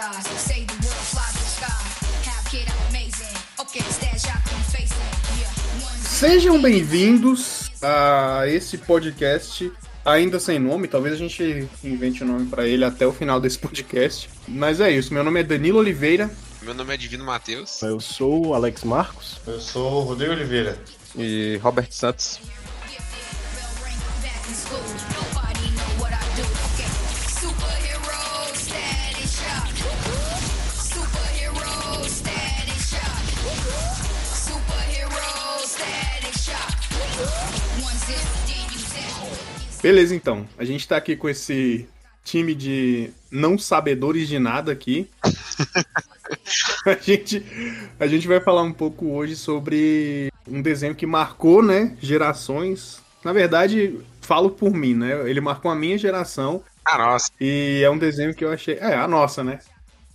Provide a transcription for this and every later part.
Say the world flies the sky. Have kid, I'm amazing. Okay, stash out them facing. Sejam bem-vindos a esse podcast ainda sem nome. Talvez a gente invente o nome pra ele até o final desse podcast. Mas é isso. Meu nome é Danilo Oliveira. Meu nome é Divino Matheus. Eu sou o Alex Marcos. Eu sou o Rodrigo Oliveira. E Robert Santos. Beleza, então. A gente tá aqui com esse time de não sabedores de nada aqui. a, gente, a gente vai falar um pouco hoje sobre um desenho que marcou, né, gerações. Na verdade, falo por mim, né? Ele marcou a minha geração Ah, nossa. e é um desenho que eu achei. É, a nossa, né?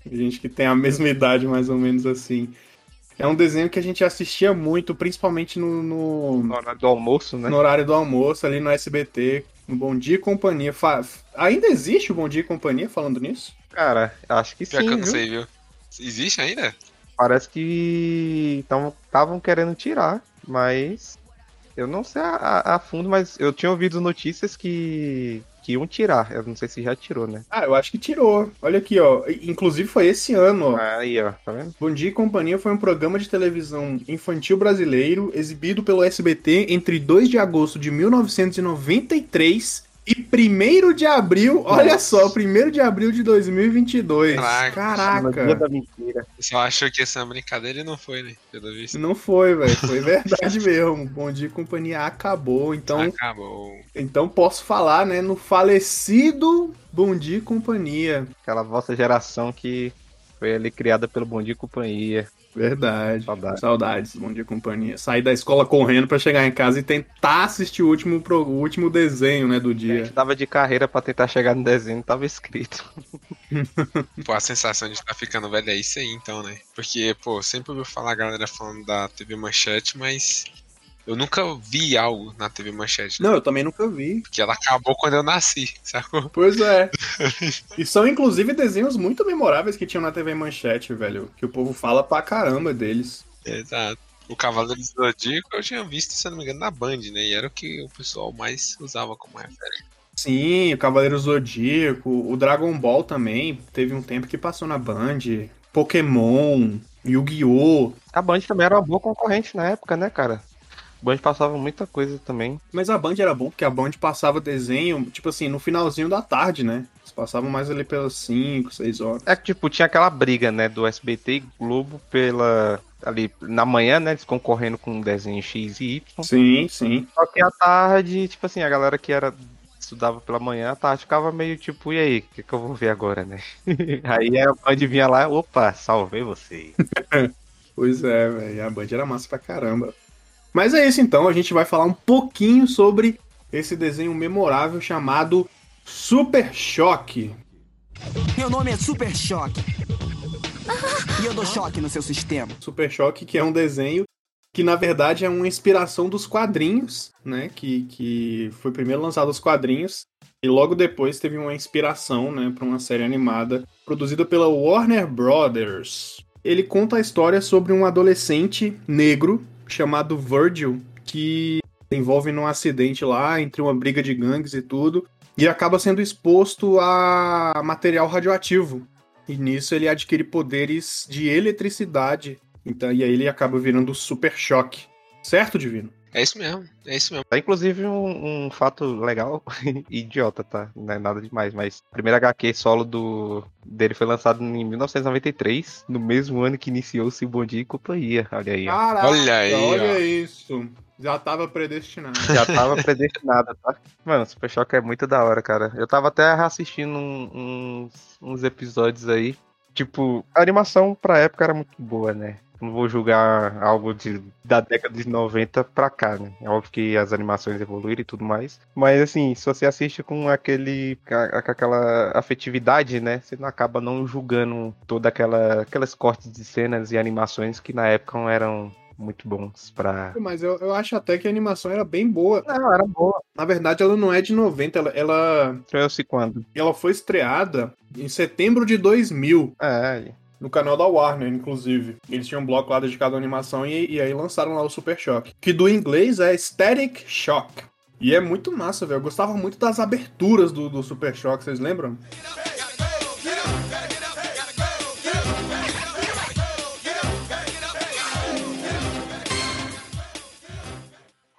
A gente que tem a mesma idade, mais ou menos assim. É um desenho que a gente assistia muito, principalmente no, no, Na hora do almoço, né? no horário do almoço, ali no SBT, no Bom Dia e Companhia. Fa- Ainda existe o Bom Dia e Companhia falando nisso? Cara, acho que Pior sim, que eu não viu? sei, viu? Existe ainda? Parece que estavam querendo tirar, mas eu não sei a, a- a fundo, mas eu tinha ouvido notícias que, que iam tirar. Eu não sei se já tirou, né? Ah, eu acho que tirou. Olha aqui, ó. Inclusive foi esse ano, ó. Aí, ó, tá vendo? Bom Dia e Companhia foi um programa de televisão infantil brasileiro exibido pelo SBT entre 2 de agosto de 1993 e 1 de abril, olha só, 1 de abril de 2022. Caraca. Caraca. da mentira. O pessoal achou que ia ser uma brincadeira e não foi, né? Pelo visto. Não foi, velho. Foi verdade mesmo. Bom Dia e Companhia acabou. Então, Acabou. então posso falar, né, no falecido Bom Dia e Companhia. Aquela vossa geração que foi ali criada pelo Bom Dia e Companhia. Verdade. Saudade. Saudades, Bom Dia Companhia. Sair da escola correndo pra chegar em casa e tentar assistir o último, pro- o último desenho, né, do A dia. gente tava de carreira pra tentar chegar no desenho, tava escrito. Pô, a sensação de estar ficando velho é isso aí, então, né? Porque, pô, sempre ouvi falar a galera falando da TV Manchete, mas eu nunca vi algo na TV Manchete. Não, eu também nunca vi. Porque ela acabou quando eu nasci, sacou? Pois é. e são, inclusive, desenhos muito memoráveis que tinham na TV Manchete, velho. Que o povo fala pra caramba deles. Exato. O Cavaleiro do Zodíaco eu tinha visto, se eu não me engano, na Band, né? E era o que o pessoal mais usava como referência. Sim, o Cavaleiro Zodíaco, o Dragon Ball também. Teve um tempo que passou na Band. Pokémon, Yu-Gi-Oh! A Band também era uma boa concorrente na época, né, cara? A Band passava muita coisa também. Mas a Band era bom porque a Band passava desenho, tipo assim, no finalzinho da tarde, né? Eles passavam mais ali pelas 5, 6 horas. É que, tipo, tinha aquela briga, né, do SBT e Globo pela. Ali, na manhã, né, eles concorrendo com um desenho X e Y. Sim, sim. Só que à tarde, tipo assim, a galera que era. Estudava pela manhã, à tarde ficava meio tipo, e aí, o que, que eu vou ver agora, né? aí a Band vinha lá, opa, salvei você. Pois é, velho. A Band era massa pra caramba. Mas é isso então, a gente vai falar um pouquinho sobre esse desenho memorável chamado Super Choque. Meu nome é Super Choque. E eu dou choque no seu sistema. Super Choque, que é um desenho que na verdade é uma inspiração dos quadrinhos, né? Que, que foi primeiro lançado os quadrinhos e logo depois teve uma inspiração, né, para uma série animada produzida pela Warner Brothers. Ele conta a história sobre um adolescente negro chamado Virgil que envolve num acidente lá entre uma briga de gangues e tudo e acaba sendo exposto a material radioativo. E nisso ele adquire poderes de eletricidade então, e aí ele acaba virando Super Choque. Certo, Divino? É isso mesmo, é isso mesmo. Tá, inclusive, um, um fato legal, idiota, tá? Não é nada demais, mas o primeiro HQ solo do, dele foi lançado em 1993, no mesmo ano que iniciou-se o Bom Dia e Companhia. Olha aí, ó. Caraca, Olha aí, olha ó. isso. Já tava predestinado. Já tava predestinado, tá? Mano, Super Choque é muito da hora, cara. Eu tava até assistindo uns, uns episódios aí. Tipo, a animação pra época era muito boa, né? Não vou julgar algo de, da década de 90 pra cá, né? É óbvio que as animações evoluíram e tudo mais. Mas, assim, se você assiste com aquele com aquela afetividade, né? Você não acaba não julgando toda aquela aquelas cortes de cenas e animações que na época eram muito bons pra. Mas eu, eu acho até que a animação era bem boa. Não, era boa. Na verdade, ela não é de 90, ela, ela, Estreou-se quando? ela foi estreada em setembro de 2000. É, No canal da Warner, inclusive. Eles tinham um bloco lá dedicado à animação e, e aí lançaram lá o Super Shock. Que do inglês é Static Shock. E é muito massa, velho. Eu gostava muito das aberturas do, do Super Shock, vocês lembram?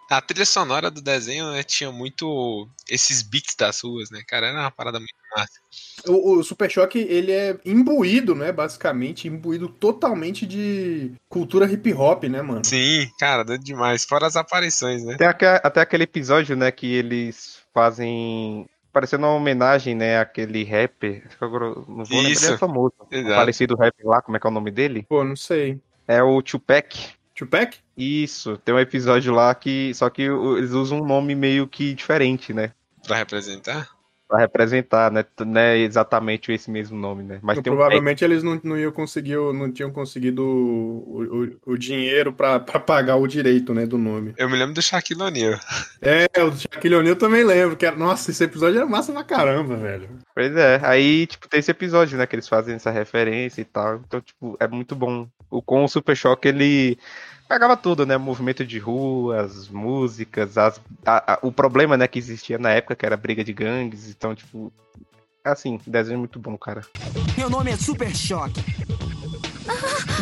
A trilha sonora do desenho né, tinha muito esses beats das ruas, né, cara? Era uma parada muito massa. O, o Super Choque, ele é imbuído, né? Basicamente, imbuído totalmente de cultura hip hop, né, mano? Sim, cara, doido demais. Fora as aparições, né? Tem aque- até aquele episódio, né, que eles fazem. Parecendo uma homenagem, né, àquele rapper. Acho que agora eu não vou lembrar, Isso. ele é famoso. Exato. Parecido rapper lá, como é que é o nome dele? Pô, não sei. É o Tupac. Tupac? Isso, tem um episódio lá que. Só que eles usam um nome meio que diferente, né? Pra representar. Pra representar, né? Não é exatamente esse mesmo nome, né? Mas tem um Provavelmente eles não, não iam conseguir, não tinham conseguido o, o, o dinheiro pra, pra pagar o direito, né, do nome. Eu me lembro do Shaquille O'Neal. É, o do Shaquille O'Neal eu também lembro. Que era, nossa, esse episódio era massa pra caramba, velho. Pois é, aí, tipo, tem esse episódio, né, que eles fazem essa referência e tal. Então, tipo, é muito bom. O, com o Super Choque, ele pegava tudo, né? Movimento de rua, as músicas, as, a- a- o problema, né, que existia na época, que era briga de gangues. Então, tipo, assim, desenho muito bom, cara. Meu nome é Super Choque.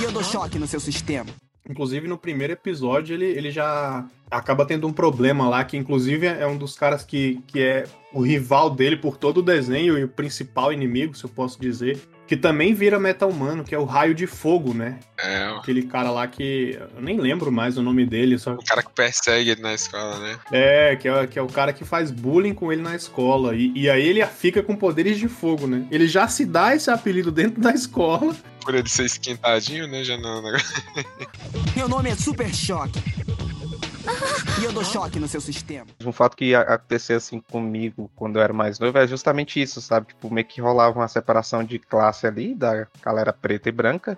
E eu dou choque no seu sistema. Inclusive, no primeiro episódio, ele, ele já acaba tendo um problema lá, que inclusive é um dos caras que, que é o rival dele por todo o desenho e o principal inimigo, se eu posso dizer, que também vira meta-humano, que é o Raio de Fogo, né? É, Aquele cara lá que eu nem lembro mais o nome dele, só o cara que persegue ele na escola, né? É, que é, que é o cara que faz bullying com ele na escola. E, e aí ele fica com poderes de fogo, né? Ele já se dá esse apelido dentro da escola. Por ele ser esquentadinho, né? Já não. não- Meu nome é Super Choque. E eu dou choque no seu sistema. Um fato que aconteceu assim comigo quando eu era mais novo é justamente isso, sabe? Tipo, meio que rolava uma separação de classe ali, da galera preta e branca.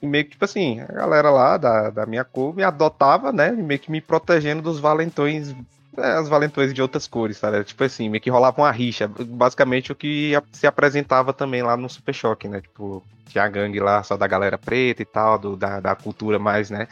E meio que, tipo assim, a galera lá da, da minha cor me adotava, né? Meio que me protegendo dos valentões. é, as valentões de outras cores, sabe? Tipo assim, meio que rolava uma rixa. Basicamente o que se apresentava também lá no Super Choque, né? Tipo, tinha a gangue lá só da galera preta e tal, do, da, da cultura mais, né?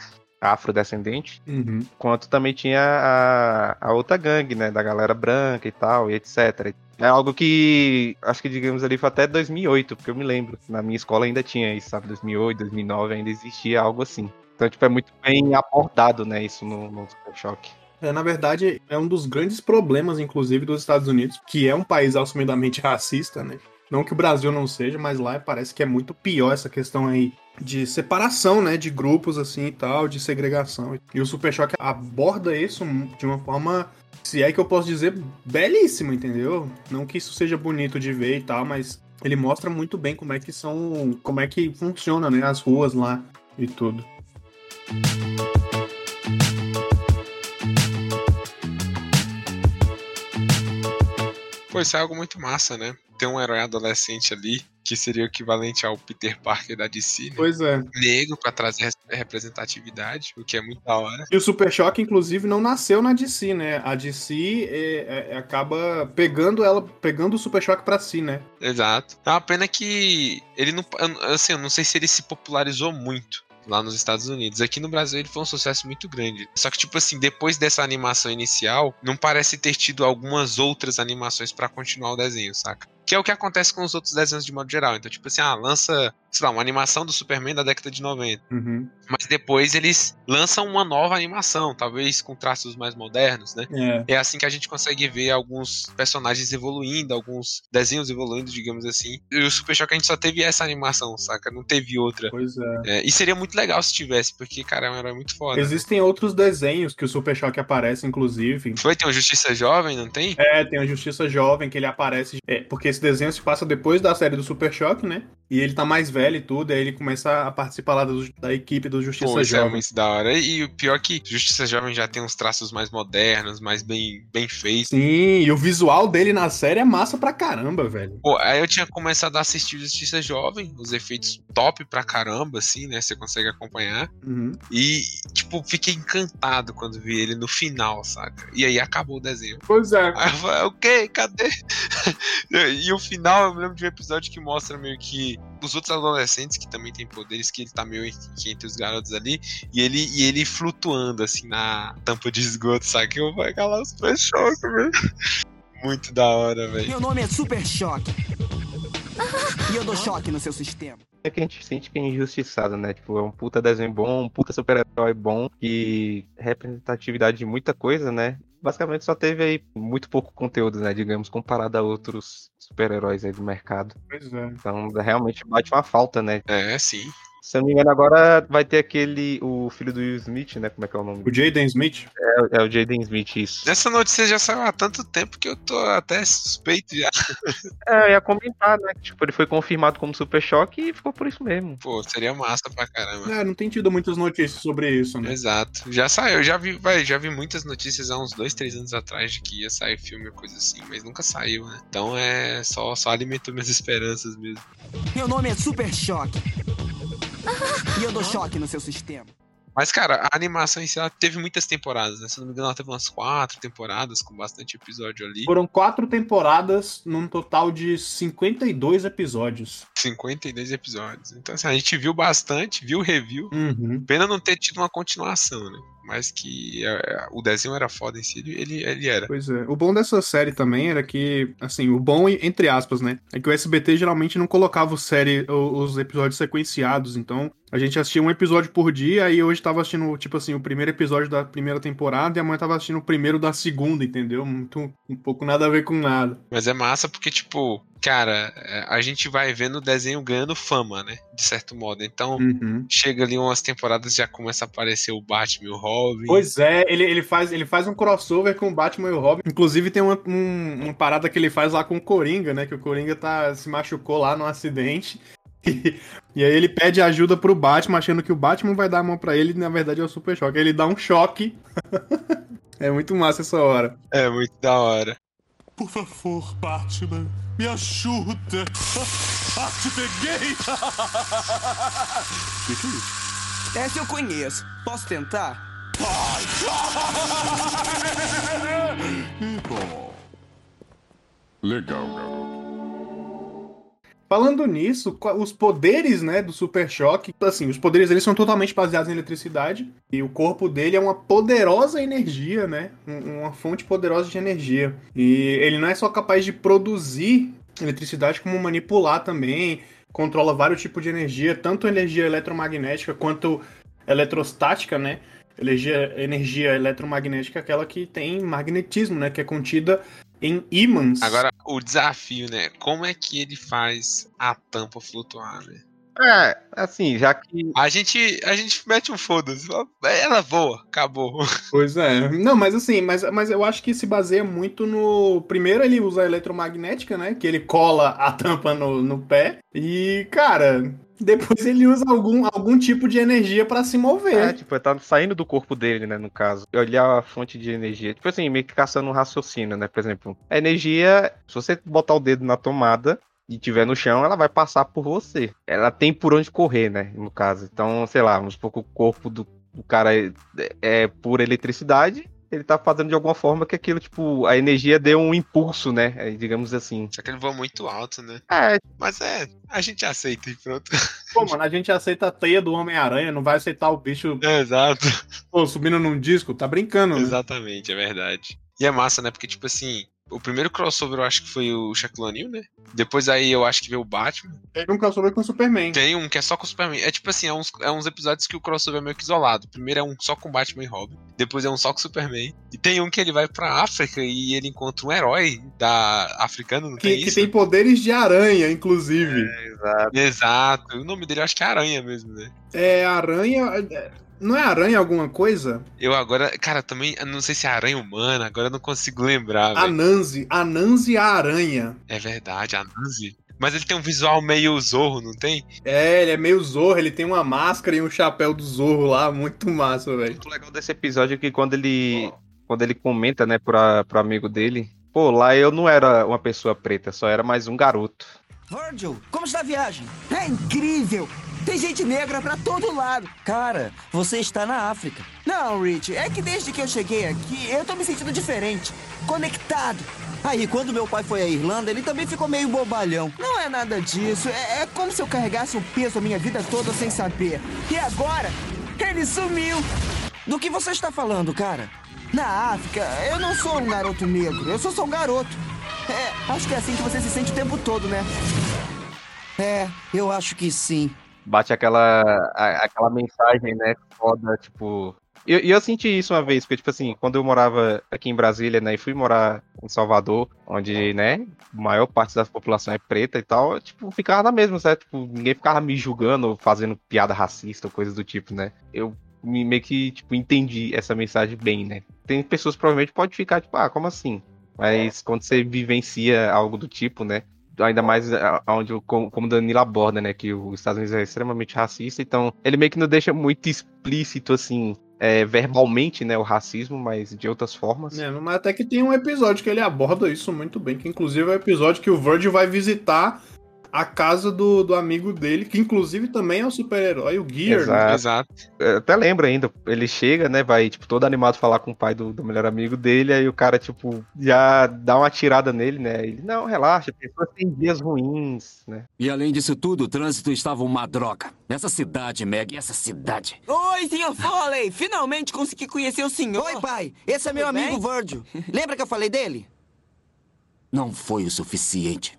Afrodescendente. Uhum. Quanto também tinha a, a outra gangue, né? Da galera branca e tal, e etc. É algo que, acho que digamos ali, foi até 2008, porque eu me lembro. Na minha escola ainda tinha isso, sabe? 2008, 2009 ainda existia algo assim. Então, tipo, é muito bem abordado, né? Isso no, no Super Choque. É, na verdade, é um dos grandes problemas, inclusive, dos Estados Unidos, que é um país assumidamente racista, né? Não que o Brasil não seja, mas lá parece que é muito pior essa questão aí de separação, né? De grupos assim e tal, de segregação. E o Super Choque aborda isso de uma forma, se é que eu posso dizer, belíssima, entendeu? Não que isso seja bonito de ver e tal, mas ele mostra muito bem como é que são. como é que funciona, né? As ruas lá e tudo. Pô, isso é algo muito massa, né? Tem um herói adolescente ali, que seria o equivalente ao Peter Parker da DC, né? Pois é. Negro pra trazer res- representatividade, o que é muito da hora. E o Super Choque, inclusive, não nasceu na DC, né? A DC é, é, acaba pegando ela, pegando o Super Choque pra si, né? Exato. É uma pena que ele não. Assim, eu não sei se ele se popularizou muito lá nos Estados Unidos. Aqui no Brasil ele foi um sucesso muito grande. Só que, tipo assim, depois dessa animação inicial, não parece ter tido algumas outras animações pra continuar o desenho, saca? Que é o que acontece com os outros desenhos de modo geral. Então, tipo assim, ah, lança, sei lá, uma animação do Superman da década de 90. Uhum. Mas depois eles lançam uma nova animação, talvez com traços mais modernos, né? É. É assim que a gente consegue ver alguns personagens evoluindo, alguns desenhos evoluindo, digamos assim. E o Super Choque a gente só teve essa animação, saca? Não teve outra. Pois é. É, e seria muito legal se tivesse, porque, cara, é herói muito foda. Existem outros desenhos que o Super Choque aparece, inclusive. Foi, tem o Justiça Jovem, não tem? É, tem a Justiça Jovem, que ele aparece. É, porque esse desenho se passa depois da série do Super Choque, né? E ele tá mais velho. e tudo, aí ele começa a participar lá do- da equipe do Justiça Pô, é Jovem. muito da hora. E o pior é que Justiça Jovem já tem uns traços mais modernos, mais bem, bem feitos. Sim, e o visual dele na série é massa pra caramba, velho. Pô, aí eu tinha começado a assistir Justiça Jovem, os efeitos top pra caramba, assim, né? Você consegue acompanhar. Uhum. E, tipo, fiquei encantado quando vi ele no final, saca? E aí acabou o desenho. Pois é. Aí eu falei, ok, cadê? e o final, eu me lembro de um episódio que mostra meio que os outros adolescentes, que também têm poderes, que ele tá meio que entre os garotos ali, e ele, e ele flutuando, assim, na tampa de esgoto, saca? Eu vou calar os pés choque, velho. Muito da hora, velho. Meu nome é Super Choque. E eu dou choque no seu sistema. É que a gente sente que é injustiçado, né? Tipo, é um puta desenho bom, um puta super-herói bom, e representatividade de muita coisa, né? Basicamente só teve aí muito pouco conteúdo, né? Digamos, comparado a outros super-heróis aí do mercado. Pois é. Então, realmente bate uma falta, né? É, sim. Se eu não me engano, agora vai ter aquele, o filho do Will Smith, né? Como é que é o nome? O Jaden Smith. É, é o Jaden Smith, isso. Essa notícia já saiu há tanto tempo que eu tô até suspeito já. É, eu ia comentar, né? Tipo, ele foi confirmado como Super Choque e ficou por isso mesmo. Pô, seria massa pra caramba. É, não tem tido muitas notícias sobre isso, né? Exato. Já saiu, já vi, vai, já vi muitas notícias há uns dois, três anos atrás de que ia sair filme ou coisa assim, mas nunca saiu, né? Então é só, só alimentou minhas esperanças mesmo. Meu nome é Super Choque. E eu dou choque no seu sistema. Mas, cara, a animação em si ela teve muitas temporadas, né? Se não me engano, ela teve umas quatro temporadas com bastante episódio ali. Foram quatro temporadas, num total de 52 episódios. 52 episódios. Então, assim, a gente viu bastante, viu o review. Uhum. Pena não ter tido uma continuação, né? Mas que é, o desenho era foda em si, ele, ele era. Pois é. O bom dessa série também era que, assim, o bom, entre aspas, né? É que o SBT geralmente não colocava o série, os episódios sequenciados. Então, a gente assistia um episódio por dia e hoje tava assistindo, tipo assim, o primeiro episódio da primeira temporada e amanhã tava assistindo o primeiro da segunda, entendeu? Muito, um pouco nada a ver com nada. Mas é massa porque, tipo, cara, é, a gente vai vendo o desenho ganhando fama, né? De certo modo. Então, Uhum. chega ali umas temporadas já começa a aparecer o Batman e o Robin. Pois é, ele, ele, faz, ele faz um crossover com o Batman e o Robin. Inclusive tem uma, um- uma parada que ele faz lá com o Coringa, né? Que o Coringa tá, se machucou lá no acidente. E, e aí ele pede ajuda pro Batman, achando que o Batman vai dar a mão pra ele, e na verdade é o Super Choque. Aí ele dá um choque. é muito massa essa hora. É muito da hora. Por favor, Batman, me ajuda. Ah, te peguei! que que é isso? Essa eu conheço. Posso tentar? Bom. Legal, garoto. Falando nisso, os poderes, né, do Super Choque, assim, os poderes eles são totalmente baseados em eletricidade e o corpo dele é uma poderosa energia, né, um- uma fonte poderosa de energia. E ele não é só capaz de produzir eletricidade como manipular também, controla vários tipos de energia, tanto energia eletromagnética quanto eletrostática, né? Energia, energia eletromagnética é aquela que tem magnetismo, né, que é contida em ímãs. Agora, o desafio, né? Como é que ele faz a tampa flutuar, né? É, assim, já que. A gente, a gente mete um foda-se. fala, Ela voa, acabou. Pois é. Não, mas assim, mas, mas eu acho que se baseia muito no. Primeiro ele usa a eletromagnética, né? Que ele cola a tampa no, no pé. E, cara, depois ele usa algum, algum tipo de energia pra se É, mover. tipo, tá saindo do corpo dele, né, no caso. Olhar a fonte de energia. Tipo assim, meio que caçando um raciocínio, né? Por exemplo, a energia, se você botar o dedo na tomada e tiver no chão, ela vai passar por você. Ela tem por onde correr, né, no caso. Então, sei lá, vamos supor que o corpo do, do cara é, é pura eletricidade. Ele tá fazendo de alguma forma que aquilo, tipo, a energia dê um impulso, né? é, Digamos assim. Só que ele voa muito alto, né? É, Mas é, a gente aceita e pronto. Pô, mano, a gente aceita a teia do Homem-Aranha, não vai aceitar o bicho É, exato. pô, subindo num disco. Tá brincando, né? Exatamente, é verdade. E é massa, né? Porque, tipo assim, o primeiro crossover eu acho que foi o Shaquille O'Neal, né? Depois aí eu acho que veio o Batman. Teve um crossover com o Superman. Tem um que é só com o Superman. É tipo assim, é uns, é uns episódios que o crossover é meio que isolado. Primeiro é um só com Batman e Robin. Depois é um só com o Superman. E tem um que ele vai pra África e ele encontra um herói da africano, não Que, tem que isso? tem poderes de aranha, inclusive. exato. Exato. O nome dele eu acho que é Aranha mesmo, né? É, aranha. É- Não é aranha alguma coisa? Eu agora, cara, também, não sei se é aranha humana, agora eu não consigo lembrar. Anansi. Anansi a aranha. É verdade, a Nanzi. Mas ele tem um visual meio zorro, não tem? É, ele é meio zorro, ele tem uma máscara e um chapéu do zorro lá, muito massa, velho. O legal desse episódio é que quando ele, quando ele comenta, né, pra, pro amigo dele, pô, lá eu não era uma pessoa preta, só era mais um garoto. Virgil, como está a viagem? É incrível! Tem gente negra pra todo lado. Cara, você está na África. Não, Rich, é que desde que eu cheguei aqui, eu tô me sentindo diferente, conectado. Aí, quando meu pai foi à Irlanda, ele também ficou meio bobalhão. Não é nada disso, é, é como se eu carregasse um peso a minha vida toda sem saber. E agora, ele sumiu. Do que você está falando, cara? Na África, eu não sou um garoto negro, eu sou só um garoto. É, acho que é assim que você se sente o tempo todo, né? É, eu acho que sim. Bate aquela, a- aquela mensagem, né, foda, tipo... Eu, eu senti isso uma vez, porque, tipo assim, quando eu morava aqui em Brasília, né, e fui morar em Salvador, onde, né, a maior parte da população é preta e tal, eu, tipo, ficava na mesma, certo? Tipo, ninguém ficava me julgando ou fazendo piada racista ou coisa do tipo, né? Eu me- meio que, tipo, entendi essa mensagem bem, né? Tem pessoas que provavelmente pode ficar, tipo, ah, como assim? Mas quando você vivencia algo do tipo, né? Ainda mais a- onde, o- como Danilo aborda, né? Que os Estados Unidos é extremamente racista, então ele meio que não deixa muito explícito, assim, é, verbalmente, né? O racismo, mas de outras formas. É, mas até que tem um episódio que ele aborda isso muito bem, que inclusive é o episódio que o Virgil vai visitar a casa do, do amigo dele, que inclusive também é o super-herói, o Gear. né? Exato. Exato. Eu até lembro ainda, ele chega, né? Vai, tipo, todo animado falar com o pai do, do melhor amigo dele, aí o cara, tipo, já dá uma tirada nele, né? Ele, não, relaxa, pessoas têm dias ruins, né? E além disso tudo, o trânsito estava uma droga. Essa cidade, Meg, essa cidade. Oi, senhor Foley! Finalmente consegui conhecer o senhor. Oi, pai. Esse é meu Tudo amigo bem? Virgil. Lembra que eu falei dele? Não foi o suficiente.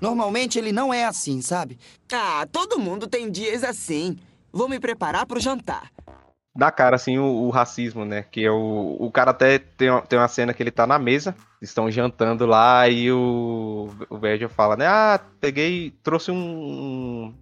Normalmente ele não é assim, sabe? Ah, todo mundo tem dias assim. Vou me preparar pro jantar. Dá cara, assim, o, o racismo, né? Que é o, o cara até tem, uma- tem uma cena que ele tá na mesa, estão jantando lá, e o, o Virgil fala, né? Ah, peguei, trouxe um.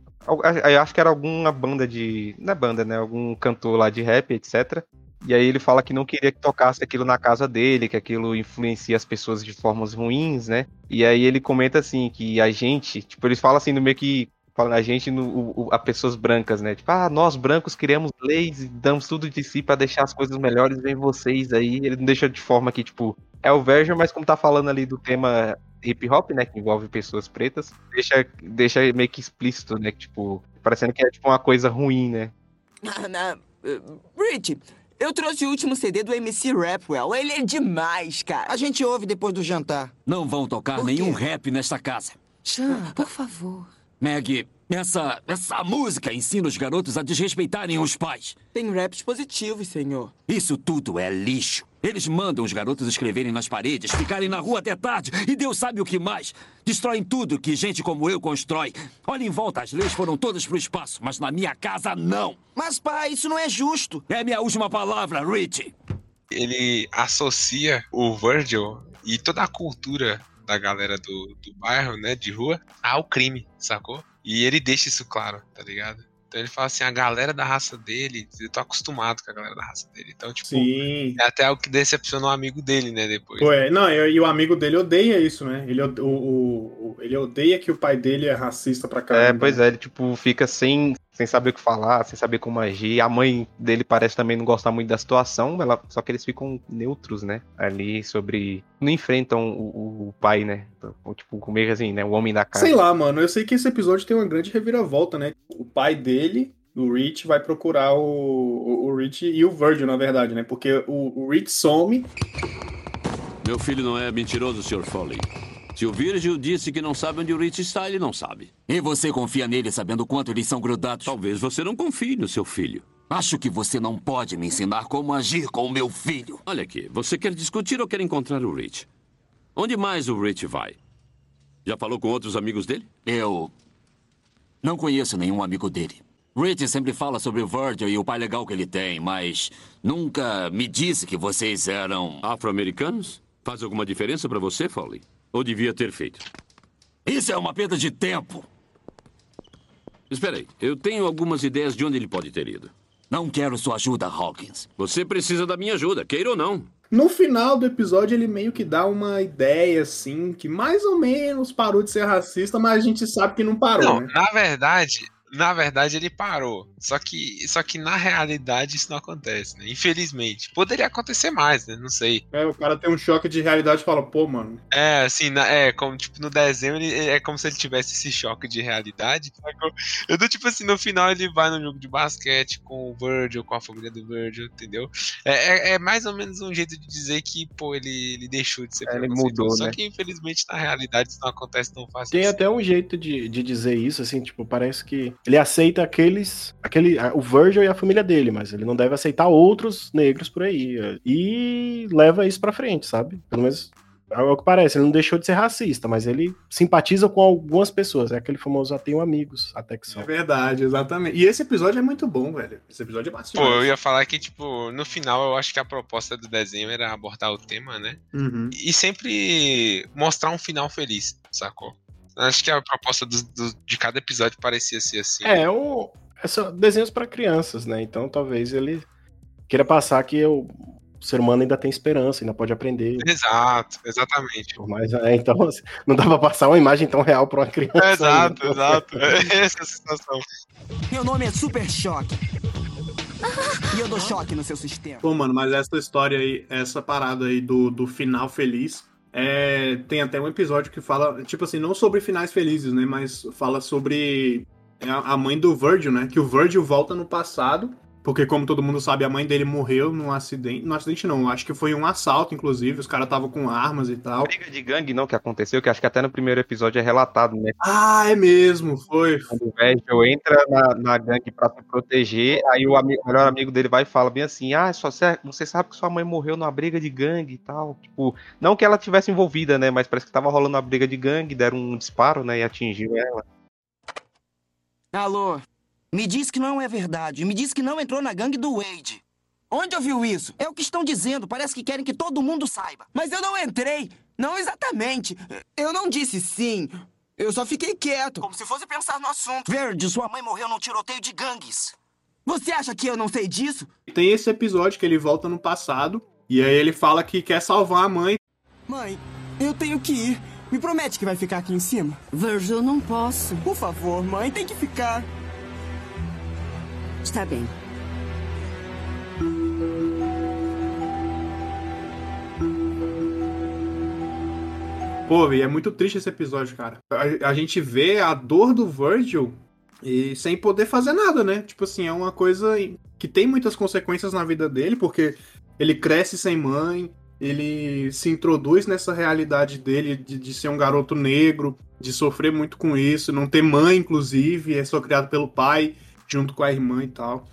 eu acho que era alguma banda de. Não é banda, né? Algum cantor lá de rap, etc. E aí ele fala que não queria que tocasse aquilo na casa dele, que aquilo influencia as pessoas de formas ruins, né? E aí ele comenta assim que a gente, tipo, eles falam assim no meio que falando a gente no, o- a pessoas brancas, né? Tipo, ah, nós brancos criamos leis e damos tudo de si pra deixar as coisas melhores, vem vocês aí. Ele não deixa de forma que, tipo, é o Virgil, mas como tá falando ali do tema hip hop, né, que envolve pessoas pretas, deixa, deixa meio que explícito, né, que, tipo, parecendo que é tipo uma coisa ruim, né? Eh, Rich, eu trouxe o último CD do MC Rapwell. Ele é demais, cara. A gente ouve depois do jantar. Não vão tocar nenhum rap nesta casa. Chan, por favor. Meg, essa, essa música ensina os garotos a desrespeitarem os pais. Tem raps positivos, senhor. Isso tudo é lixo. Eles mandam os garotos escreverem nas paredes, ficarem na rua até tarde e Deus sabe o que mais. Destroem tudo que gente como eu constrói. Olha em volta, as leis foram todas pro espaço, mas na minha casa não. Mas, pai, isso não é justo. É minha última palavra, Rich. Ele associa o Virgil e toda a cultura da galera do, do bairro, né, de rua, ao crime, sacou? E ele deixa isso claro, tá ligado? Então ele fala assim, a galera da raça dele, eu tô acostumado com a galera da raça dele. Então, tipo, Sim. é até algo que decepcionou o amigo dele, né, depois. Pô, é, não, e, e o amigo dele odeia isso, né? Ele, o, o- o- ele odeia que o pai dele é racista pra caramba. É, pois é, ele, tipo, fica sem, sem saber o que falar, sem saber como agir. A mãe dele parece também não gostar muito da situação, ela, só que eles ficam neutros, né? Ali sobre. Não enfrentam o, o- o pai, né? Então, Tipo, como meio assim, né? O homem da casa. Sei lá, mano. Eu sei que esse episódio tem uma grande reviravolta, né? O pai dele, o Rich, vai procurar o, o, o Rich e o Virgil, na verdade, né? Porque o, o Rich some. Meu filho não é mentiroso, Sr. Foley. Se o Virgil disse que não sabe onde o Rich está, ele não sabe. E você confia nele sabendo quanto eles são grudados? Talvez você não confie no seu filho. Acho que você não pode me ensinar como agir com o meu filho. Olha aqui, você quer discutir ou quer encontrar o Rich? Onde mais o Rich vai? Já falou com outros amigos dele? Eu não conheço nenhum amigo dele. Rich sempre fala sobre o Virgil e o pai legal que ele tem, mas nunca me disse que vocês eram. Afro-americanos? Faz alguma diferença pra você, Foley? Ou devia ter feito? Isso é uma perda de tempo. Espera aí, eu tenho algumas ideias de onde ele pode ter ido. Não quero sua ajuda, Hawkins. Você precisa da minha ajuda, queira ou não. No final do episódio, ele meio que dá uma ideia, assim, que mais ou menos parou de ser racista, mas a gente sabe que não parou, Não, né? na verdade, na verdade ele parou. Só que, só que na realidade isso não acontece, né? Infelizmente. Poderia acontecer mais, né? Não sei. É, o cara tem um choque de realidade e fala, pô, mano. É, assim, na- é como tipo no desenho, ele, é como se ele tivesse esse choque de realidade. sacou? Eu tô tipo assim, no final ele vai no jogo de basquete com o Virgil, com a família do Virgil, entendeu? É, é- é mais ou menos um jeito de dizer que, pô, ele, ele deixou de ser É, ele mudou, Só né? que infelizmente na realidade isso não acontece tão fácil. Tem assim. até um jeito de, de dizer isso, assim, tipo, parece que ele aceita aqueles. aquele O Virgil e a família dele, mas ele não deve aceitar outros negros por aí. é, E leva isso pra frente, sabe? Pelo menos é o que parece. Ele não deixou de ser racista, mas ele simpatiza com algumas pessoas. É aquele famoso ah, tenho amigos, até que É são. verdade, exatamente. E esse episódio é muito bom, velho. Esse episódio é massa. Pô, eu ia falar que, tipo, no final eu acho que a proposta do desenho era abordar o tema, né? Uhum. E sempre mostrar um final feliz, sacou? Acho que a proposta do- do- de cada episódio parecia ser assim. É, um, é só desenhos pra crianças, né? Então talvez ele queira passar que o ser humano ainda tem esperança, ainda pode aprender. Exato, exatamente. Mas é, então assim, não dá pra passar uma imagem tão real pra uma criança. Exato, ainda. exato. Essa é a sensação. Meu nome é Super Choque. E eu dou choque no seu sistema. Pô, mano, mas essa história aí, essa parada aí do, do final feliz, é, tem até um episódio que fala, tipo assim, não sobre finais felizes, né? Mas fala sobre a, a mãe do Virgil, né? Que o Virgil volta no passado, porque como todo mundo sabe, a mãe dele morreu num acidente. No acidente não, acho que foi um assalto, inclusive, os caras estavam com armas e tal. Briga de gangue, não, que aconteceu, que acho que até no primeiro episódio é relatado, né? Ah, é mesmo, foi. Quando o Virgil entra na, na gangue pra se proteger, aí o, ami- o melhor amigo dele vai e fala bem assim: Ah, só você, você sabe que sua mãe morreu numa briga de gangue e tal. Tipo, não que ela tivesse envolvida, né? Mas parece que tava rolando uma briga de gangue, deram um disparo, né? E atingiu ela. Alô? Me diz que não é verdade. Me diz que não entrou na gangue do Wade. Onde ouviu isso? É o que estão dizendo. Parece que querem que todo mundo saiba. Mas eu não entrei. Não exatamente. Eu não disse sim. Eu só fiquei quieto. Como se fosse pensar no assunto. Verde, sua mãe morreu num tiroteio de gangues. Você acha que eu não sei disso? Tem esse episódio que ele volta no passado, e aí ele fala que quer salvar a mãe. Mãe, eu tenho que ir. Me promete que vai ficar aqui em cima? Virgil, não posso. Por favor, mãe, tem que ficar. Está bem. Pô, é muito triste esse episódio, cara. A, a gente vê a dor do Virgil e sem poder fazer nada, né? Tipo assim, é uma coisa que tem muitas consequências na vida dele, porque ele cresce sem mãe, ele se introduz nessa realidade dele de, de ser um garoto negro, de sofrer muito com isso, não ter mãe, inclusive, é só criado pelo pai, junto com a irmã e tal.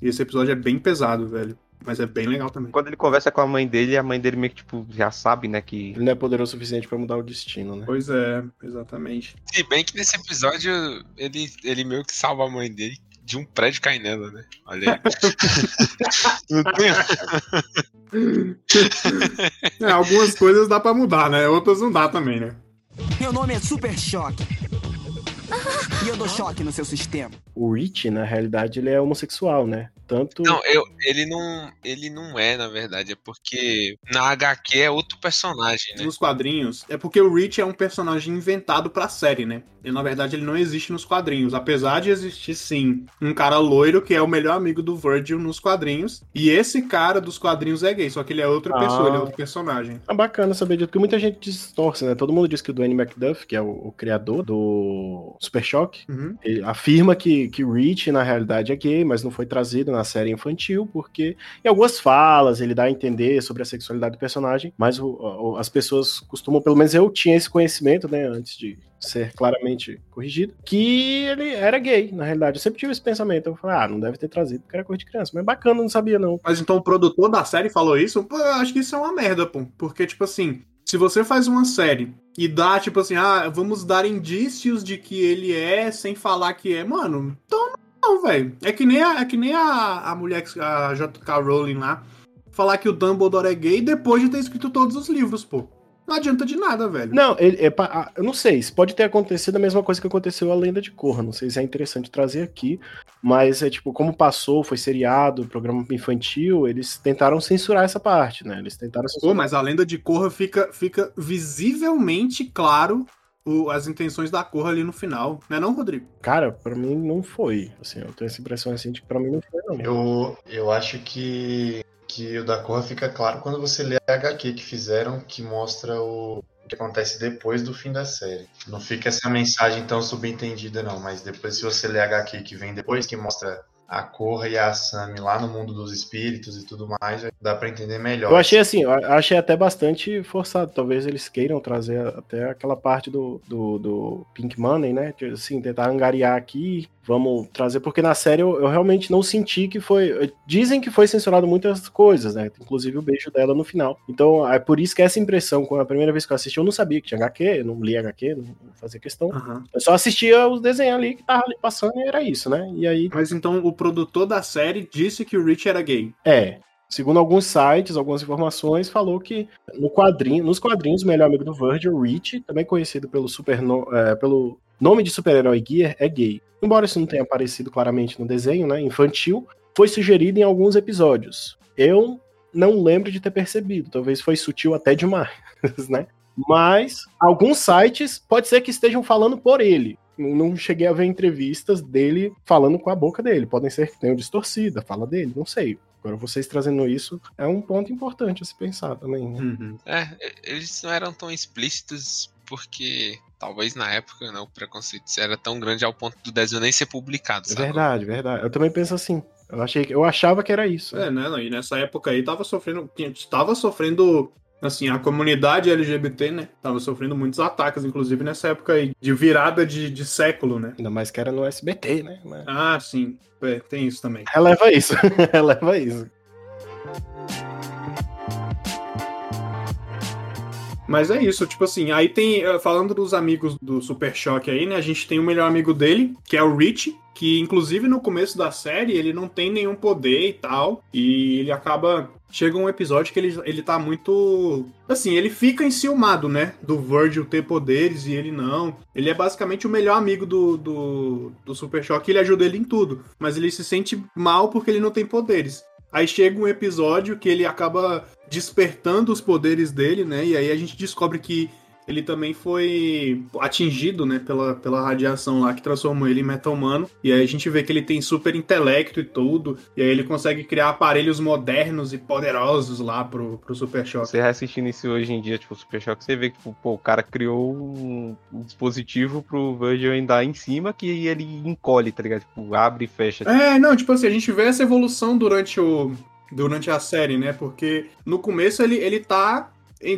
E esse episódio é bem pesado, velho. Mas é bem legal também. Quando ele conversa com a mãe dele, a mãe dele meio que, tipo, já sabe, né? Que. Ele não é poderoso o suficiente pra mudar o destino, né? Pois é, exatamente. Se bem que nesse episódio ele, ele meio que salva a mãe dele de um prédio cair nela, né? Olha aí. Não tem- É, algumas coisas dá pra mudar, né? Outras não dá também, né? Meu nome é Super Choque. E eu dou choque no seu sistema. O Rich, na realidade, ele é homossexual, né? Tanto. Não, eu, ele não. Ele não é, na verdade. É porque na HQ é outro personagem, né? Nos quadrinhos, é porque o Rich é um personagem inventado pra série, né? E na verdade ele não existe nos quadrinhos. Apesar de existir sim um cara loiro que é o melhor amigo do Virgil nos quadrinhos. E esse cara dos quadrinhos é gay, só que ele é outra Ah. pessoa, ele é outro personagem. É bacana saber disso, porque muita gente distorce, né? Todo mundo diz que o Dwayne McDuff, que é o, o criador do Super Choque, Uhum. ele afirma que, que o Rich, na realidade, é gay, mas não foi trazido na série infantil, porque em algumas falas ele dá a entender sobre a sexualidade do personagem, mas o- o- as pessoas costumam, pelo menos eu tinha esse conhecimento, né, antes de ser claramente corrigido, que ele era gay, na realidade. Eu sempre tive esse pensamento. Eu falei, ah, não deve ter trazido porque era coisa de criança. Mas bacana, não sabia, não. Mas então o produtor da série falou isso? Pô, eu acho que isso é uma merda, pô. Porque, tipo assim, se você faz uma série e dá, tipo assim, ah, vamos dar indícios de que ele é sem falar que é, mano, então não, velho. É que nem a, é que nem a, a mulher, que- a J.K. Rowling lá, falar que o Dumbledore é gay depois de ter escrito todos os livros, pô. não adianta de nada, velho. Não, ele, é, pa- eu não sei, se pode ter acontecido a mesma coisa que aconteceu a Lenda de Korra, não sei se é interessante trazer aqui, mas é tipo, como passou, foi seriado, programa infantil, eles tentaram censurar essa parte, né? Eles tentaram Pô, censurar. mas a lenda de Korra fica, fica visivelmente claro o- as intenções da Korra ali no final. Não é não, Rodrigo? Cara, pra mim não foi, assim, eu tenho essa impressão assim de que pra mim não foi, não. Eu, eu acho que, que o da Korra fica claro quando você lê a HQ que fizeram, que mostra o que acontece depois do fim da série. Não fica essa mensagem tão subentendida, não, mas depois, se você lê a HQ que vem depois, que mostra a Korra e a Asami lá no mundo dos espíritos e tudo mais, dá pra entender melhor. Eu achei assim, eu achei até bastante forçado. Talvez eles queiram trazer até aquela parte do, do, do Pink Money, né? Assim, tentar angariar aqui, vamos trazer, porque na série eu, eu realmente não senti que foi. Dizem que foi censurado muitas coisas, né? Inclusive o beijo dela no final. Então é por isso que essa impressão, com a primeira vez que eu assisti, eu não sabia que tinha HQ, eu não li HQ, não fazia questão. Eu só assistia os desenhos ali que tava ali passando e era isso, né? E aí. Mas então o produtor da série disse que o Rich era gay. É. Segundo alguns sites, algumas informações, falou que no quadrinho, nos quadrinhos, o melhor amigo do Virgil, Rich, também conhecido pelo, super é, pelo nome de super-herói Gear, é gay. Embora isso não tenha aparecido claramente no desenho, né, infantil, foi sugerido em alguns episódios. Eu não lembro de ter percebido, talvez foi sutil até demais, né? Mas alguns sites pode ser que estejam falando por ele. Não cheguei a ver entrevistas dele falando com a boca dele. Podem ser que tenham distorcida a fala dele, não sei. Agora, vocês trazendo isso é um ponto importante a se pensar também. Né? É, eles não eram tão explícitos porque talvez na época né, o preconceito era tão grande ao ponto do desenho nem ser publicado. É Sabe? verdade, verdade. Eu também penso assim. Eu, achei, eu achava que era isso. É, né? não, E nessa época aí tava sofrendo. Tava sofrendo. Assim, a comunidade LGBT, né? Tava sofrendo muitos ataques, inclusive nessa época aí, de virada de, de século, né? Ainda mais que era no SBT, né? Mas... Ah, sim. É, tem isso também. Releva isso. Releva isso. Mas é isso, tipo assim, aí tem, falando dos amigos do Super Choque aí, né, a gente tem o melhor amigo dele, que é o Rich, que inclusive no começo da série ele não tem nenhum poder e tal, e ele acaba, chega um episódio que ele, ele tá muito, assim, ele fica enciumado, né, do Virgil ter poderes e ele não, ele é basicamente o melhor amigo do, do, do Super Choque, ele ajuda ele em tudo, mas ele se sente mal porque ele não tem poderes. Aí chega um episódio que ele acaba despertando os poderes dele, né? E aí a gente descobre que ele também foi atingido, né, pela, pela radiação lá que transformou ele em meta-humano. E aí a gente vê que ele tem super intelecto e tudo. E aí ele consegue criar aparelhos modernos e poderosos lá pro, pro Super Choque. Você reassistindo isso hoje em dia, tipo, o Super Choque, você vê que tipo, pô, o cara criou um, um dispositivo pro Virgil andar em cima que ele encolhe, tá ligado? Tipo, abre e fecha. É, não, tipo assim, a gente vê essa evolução durante o. Durante a série, né? Porque no começo ele, ele tá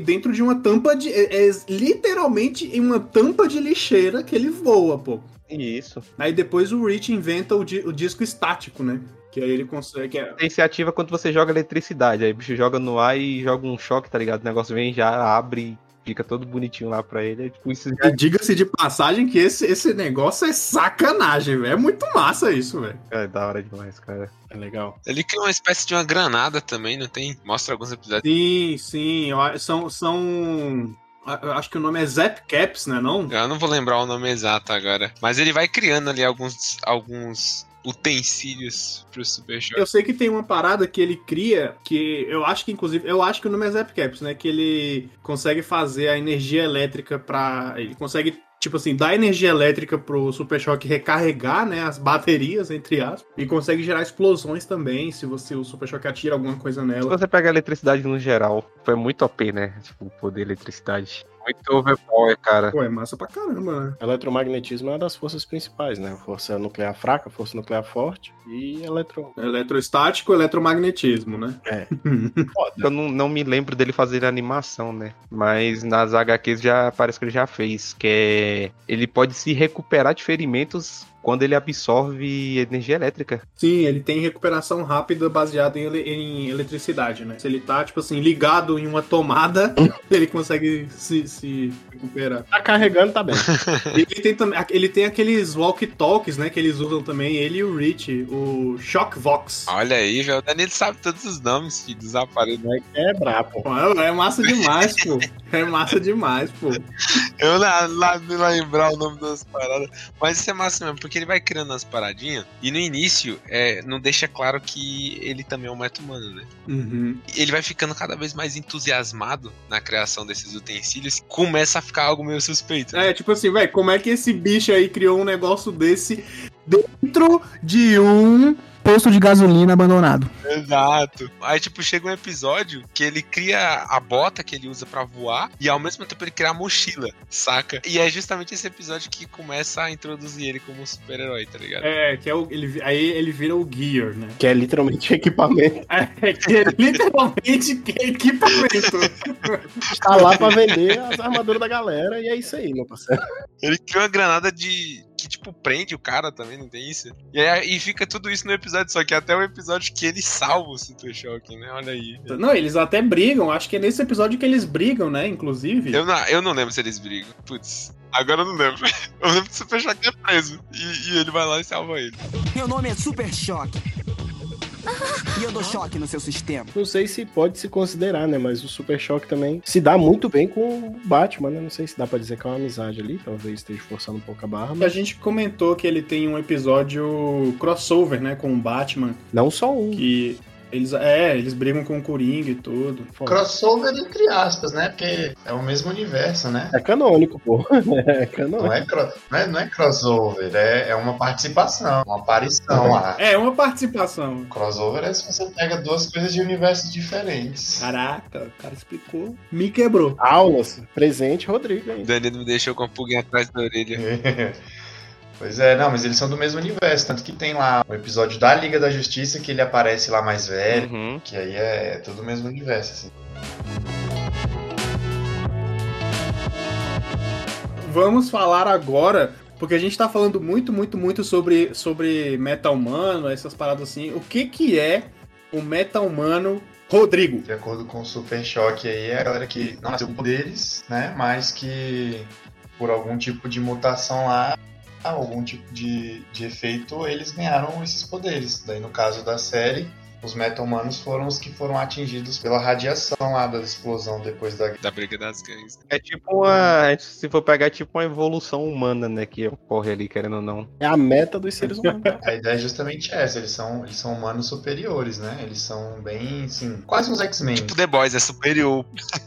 dentro de uma tampa de. É, é, literalmente em uma tampa de lixeira que ele voa, pô. Isso. Aí depois o Rich inventa o, di o disco estático, né? Que aí ele consegue. É... Tem se ativa quando você joga eletricidade. Aí o bicho joga no ar e joga um choque, tá ligado? O negócio vem já abre fica todo bonitinho lá pra ele. É, tipo, isso já... E diga-se de passagem que esse, esse negócio é sacanagem, velho. É muito massa isso, velho. É da hora demais, cara. É legal. Ele cria uma espécie de uma granada também, não tem? Mostra alguns episódios. Sim, sim. São. são... Eu acho que o nome é Zap Caps, né? Não? Eu não vou lembrar o nome exato agora. Mas ele vai criando ali alguns, alguns utensílios pro Super Choque. Eu sei que tem uma parada que ele cria, que eu acho que, inclusive, eu acho que o nome é Zap Caps, né? Que ele consegue fazer a energia elétrica pra. Ele consegue tipo assim, dá energia elétrica pro Super Choque recarregar, né, as baterias, entre aspas, e consegue gerar explosões também, se você o Super Choque atira alguma coisa nela. Se você pega a eletricidade no geral, foi muito OP, né? Tipo, o poder eletricidade. Muito overpower, cara. Pô, é massa pra caramba, né? Eletromagnetismo é uma das forças principais, né? Força nuclear fraca, força nuclear forte e eletro... Eletrostático, eletromagnetismo, né? É. Eu não, não me lembro dele fazer animação, né? Mas nas HQs já parece que ele já fez, que é... Ele pode se recuperar de ferimentos quando ele absorve energia elétrica. Sim, ele tem recuperação rápida baseada em, ele- em eletricidade, né? Se ele tá, tipo assim, ligado em uma tomada, ele consegue se, se recuperar. Tá carregando, tá bem. Ele tem, também, ele tem aqueles walkie-talkies, né? Que eles usam também, ele e o Rich, o Shockvox. Olha aí, velho. O Danilo sabe todos os nomes aparelhos. Vai quebrar, pô. Pô, É é massa demais, pô. É massa demais, pô. Eu lá, lá não lembrar o nome das paradas. Mas isso é massa mesmo, porque ele vai criando as paradinhas e no início é, não deixa claro que ele também é um meta humano, né? Uhum. Ele vai ficando cada vez mais entusiasmado na criação desses utensílios e começa a ficar algo meio suspeito. né? É, tipo assim, velho, como é que esse bicho aí criou um negócio desse dentro de um posto de gasolina abandonado? Exato. Aí, tipo, chega um episódio que ele cria a bota que ele usa pra voar e ao mesmo tempo ele cria a mochila, saca? E é justamente esse episódio que começa a introduzir ele como um super-herói, tá ligado? É, que é o. Ele, aí ele vira o Gear, né? Que é literalmente equipamento. É, que é literalmente é equipamento. Tá lá pra vender as armaduras da galera e é isso aí, meu parceiro. Ele cria uma granada de. Que, tipo, prende o cara também, não tem isso? E, aí, e fica tudo isso no episódio, só que até o episódio que ele salva o Super Shock, né? Olha aí. Não, eles até brigam, acho que é nesse episódio que eles brigam, né? Inclusive. Eu não, eu não lembro se eles brigam. Putz, agora eu não lembro. Eu lembro que o Super Shock é preso. E, e ele vai lá e salva ele. Meu nome é Super Choque. E eu dou choque no seu sistema. Não sei se pode se considerar, né? Mas o Super Choque também se dá muito bem com o Batman, né? Não sei se dá pra dizer que é uma amizade ali. Talvez esteja forçando um pouco a barra, A mas gente comentou que ele tem um episódio crossover, né, com o Batman, não só um. que eles é, eles brigam com o Coringa e tudo. Crossover entre aspas, né? Porque é o mesmo universo, né? É canônico, pô. É Não canônico. é, cro- não é, não é crossover, é, é uma participação, uma aparição lá. É uma participação. Crossover é se você pega duas coisas de universos diferentes. Caraca, o cara explicou. Me quebrou. Aulas, presente, Rodrigo O aí. Danilo me deixou com a pulguinha atrás da orelha. Pois é, não, mas eles são do mesmo universo. Tanto que tem lá o episódio da Liga da Justiça que ele aparece lá mais velho. Uhum. Que aí é, é tudo o mesmo universo, assim. Vamos falar agora, porque a gente tá falando muito, muito, muito sobre, sobre meta humano, essas paradas assim. O que que é o meta humano Rodrigo? De acordo com o Super Choque aí, é a galera que não nasceu com poderes, né? Mas que por algum tipo de mutação lá, algum tipo de, de efeito, eles ganharam esses poderes. Daí no caso da série, os meta-humanos foram os que foram atingidos pela radiação lá da explosão depois da Da briga das gangues. É tipo uma. Se for pegar, é tipo uma evolução humana, né? Que ocorre ali, querendo ou não. É a meta dos seres humanos. A ideia é justamente essa, eles são, eles são humanos superiores, né? Eles são bem, assim, quase uns X-Men. Tipo The Boys, é superior.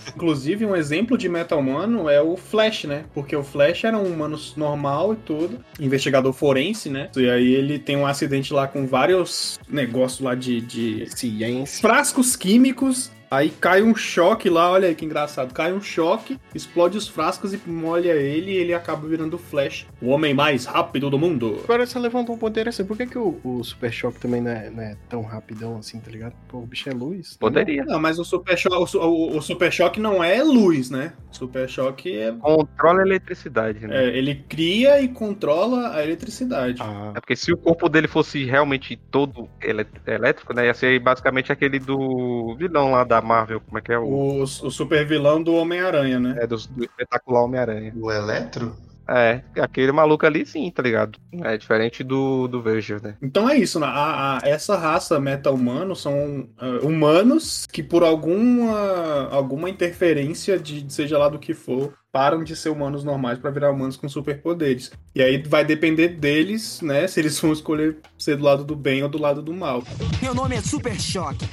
Inclusive, um exemplo de meta humano é o Flash, né? Porque o Flash era um humano normal e tudo, investigador forense, né? E aí ele tem um acidente lá com vários negócios lá de, de Ciência. frascos químicos. Aí cai um choque lá, olha aí que engraçado. Cai um choque, explode os frascos e molha ele e ele acaba virando o Flash, o homem mais rápido do mundo. Agora você levantou um ponto interessante. Por que, que o, o Super Choque também não é, não é tão rapidão assim, tá ligado? Pô, o bicho é luz. Poderia. Não, mas o Super Choque, o, o- o Super Choque não é luz, né? Super Choque é, Controla a eletricidade, né? é, ele cria e controla a eletricidade. Ah, É porque se o corpo dele fosse realmente todo elé- elétrico, né? Ia ser basicamente aquele do vilão lá da Marvel, como é que é o. O, o super vilão do Homem-Aranha, né? É, do, do espetacular Homem-Aranha. O Eletro? É, aquele maluco ali sim, tá ligado? É diferente do, do Virgil, né? Então é isso, né? A- a- essa raça meta-humano são ah, humanos que por alguma, alguma interferência de seja lá do que for, param de ser humanos normais para virar humanos com superpoderes. E aí vai depender deles, né, se eles vão escolher ser do lado do bem ou do lado do mal. Meu nome é Super Choque.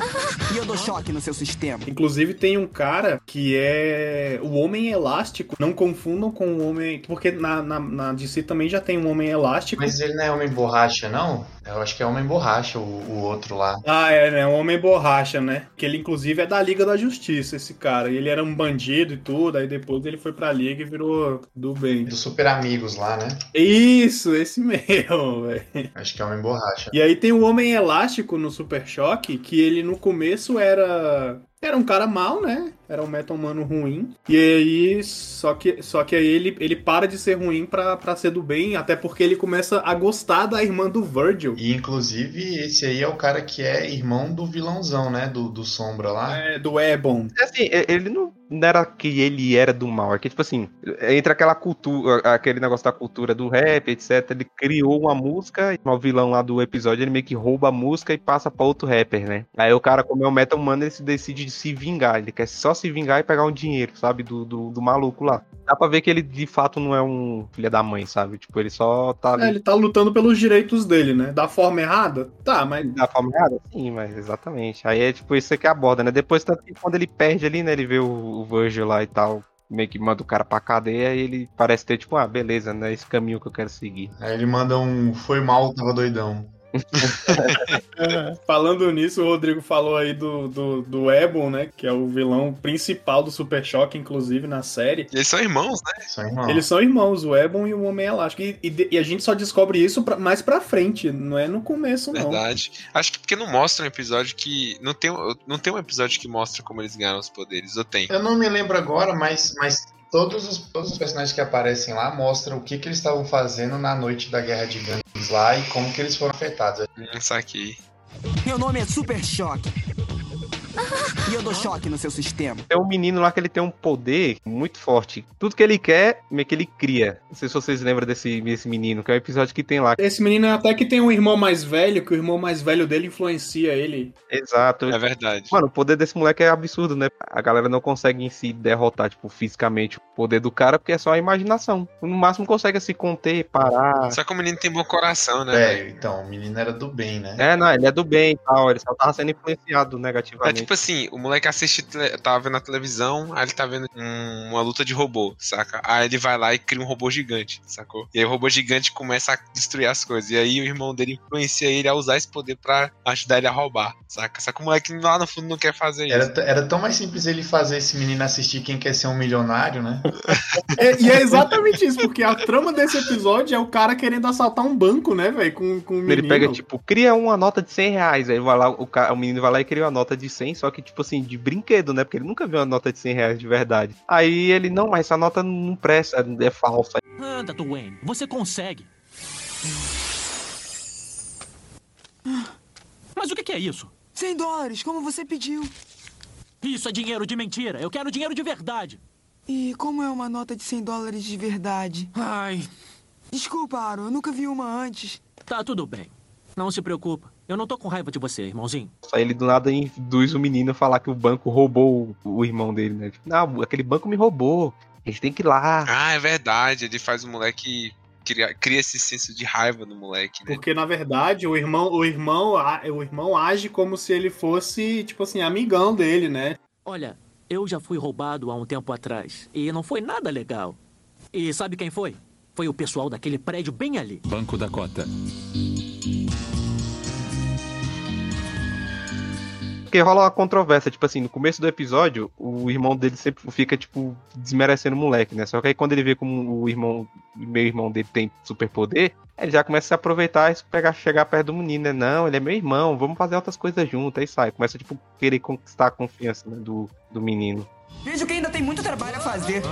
E eu dou choque no seu sistema. Inclusive tem um cara que é o Homem Elástico. Não confundam com o Homem... Porque na, na, na DC também já tem um Homem Elástico. Mas ele não é Homem Borracha, não? Eu acho que é Homem Borracha, o, o outro lá. Ah, é, né? Um homem borracha, né? Que ele, inclusive, é da Liga da Justiça, esse cara. E ele era um bandido e tudo, aí depois ele foi pra Liga e virou do bem. Dos Super Amigos lá, né? Isso, esse mesmo, velho. Acho que é Homem Borracha. E aí tem o Homem Elástico no Super Choque, que ele no começo era Era um cara mal, né? Era um metalmano ruim. E aí, só que, só que aí ele, ele para de ser ruim pra, pra ser do bem, até porque ele começa a gostar da irmã do Virgil. E inclusive, esse aí é o cara que é irmão do vilãozão, né? Do, do Sombra lá. É, do Ebon. Assim, e- ele não, não era que ele era do mal, é que, tipo assim, entre aquela cultura, aquele negócio da cultura do rap, etc., ele criou uma música, o vilão lá do episódio, ele meio que rouba a música e passa pra outro rapper, né? Aí o cara, como é o Metal Man, ele se decide se vingar, ele quer só se vingar e pegar um dinheiro, sabe, do, do, do maluco lá. Dá pra ver que ele, de fato, não é um filho da mãe, sabe? Tipo, ele só tá ali. É, ele tá lutando pelos direitos dele, né? Da forma errada? Tá, mas. Da forma errada? Sim, mas exatamente. Aí é tipo isso que aborda, né? Depois, tanto que quando ele perde ali, né? Ele vê o, o Virgil lá e tal, meio que manda o cara pra cadeia e ele parece ter, tipo, ah, beleza, né? Esse caminho que eu quero seguir. Aí ele manda um foi mal, tava doidão. Falando nisso, o Rodrigo falou aí do, do, do Ebon, né? Que é o vilão principal do Super Choque, inclusive, na série. Eles são irmãos, né? São irmãos. Eles são irmãos, o Ebon e o Homem Elástico. E, e e a gente só descobre isso pra- mais pra frente, não é no começo, não. Verdade. Acho que porque não mostra um episódio que. Não tem, um- não tem um episódio que mostra como eles ganharam os poderes. Ou tem? Eu não me lembro agora, mas, mas todos, os, todos os personagens que aparecem lá mostram o que, que eles estavam fazendo na noite da Guerra de Gangues lá e como que eles foram afetados. Hum, saquei. Meu nome é Super Choque. E eu dou choque no seu sistema. Tem um menino lá que ele tem um poder muito forte. Tudo que ele quer, meio que ele cria. Não sei se vocês lembram desse, desse menino, que é o episódio que tem lá. Esse menino é até que tem um irmão mais velho, que o irmão mais velho dele influencia ele. Exato. É verdade. Mano, o poder desse moleque é absurdo, né? A galera não consegue em si derrotar, tipo, fisicamente o poder do cara, porque é só a imaginação. No máximo consegue se conter, parar. Só que o menino tem bom coração, né? É, então, o menino era do bem, né? É, não, ele é do bem e tal, ele só tava sendo influenciado É negativamente. tipo assim, o moleque assiste, tava vendo a televisão, aí ele tá vendo um- uma luta de robô, saca? Aí ele vai lá e cria um robô gigante, sacou? E aí o robô gigante começa a destruir as coisas. E aí o irmão dele influencia ele a usar esse poder pra ajudar ele a roubar, saca? Só que o moleque lá no fundo não quer fazer isso. Era, t- era tão mais simples ele fazer esse menino assistir Quem Quer Ser um Milionário, né? É- e é exatamente isso, porque a trama desse episódio é o cara querendo assaltar um banco, né, velho? Com, com o menino. Ele pega, tipo, cria uma nota de 100 reais. Aí vai lá, o, o menino vai lá e cria uma nota de 100, só que, tipo assim, de brinquedo, né? Porque ele nunca viu uma nota de 100 reais de verdade. Aí ele, não, mas essa nota não presta, é falsa. Anda, Dwayne, você consegue. Mas o que que é isso? 100 dólares, como você pediu. Isso é dinheiro de mentira. Eu quero dinheiro de verdade. E como é uma nota de 100 dólares de verdade? Ai, Desculpa, Aro, eu nunca vi uma antes. tá tudo bem. Não se preocupa. Eu não tô com raiva de você, irmãozinho. Aí ele do nada induz o menino a falar que o banco roubou o, irmão dele, né? Tipo, não, aquele banco me roubou. A gente tem que ir lá. Ah, é verdade. Ele faz o moleque. Cria, cria esse senso de raiva no moleque, né? Porque, na verdade, o irmão, o irmão, a- o irmão age como se ele fosse, tipo assim, amigão dele, né? Olha, eu já fui roubado há um tempo atrás. E não foi nada legal. E sabe quem foi? Foi o pessoal daquele prédio bem ali. Banco Dakota. Porque rola uma controvérsia, tipo assim, no começo do episódio, o irmão dele sempre fica, tipo, desmerecendo o moleque, né? Só que aí quando ele vê como o irmão, o meu irmão dele tem superpoder, ele já começa a se aproveitar e pegar, chegar perto do menino, né? Não, ele é meu irmão, vamos fazer outras coisas juntos, aí sai. Começa, tipo, querer conquistar a confiança né, do, do menino. Vejo que ainda tem muito trabalho a fazer.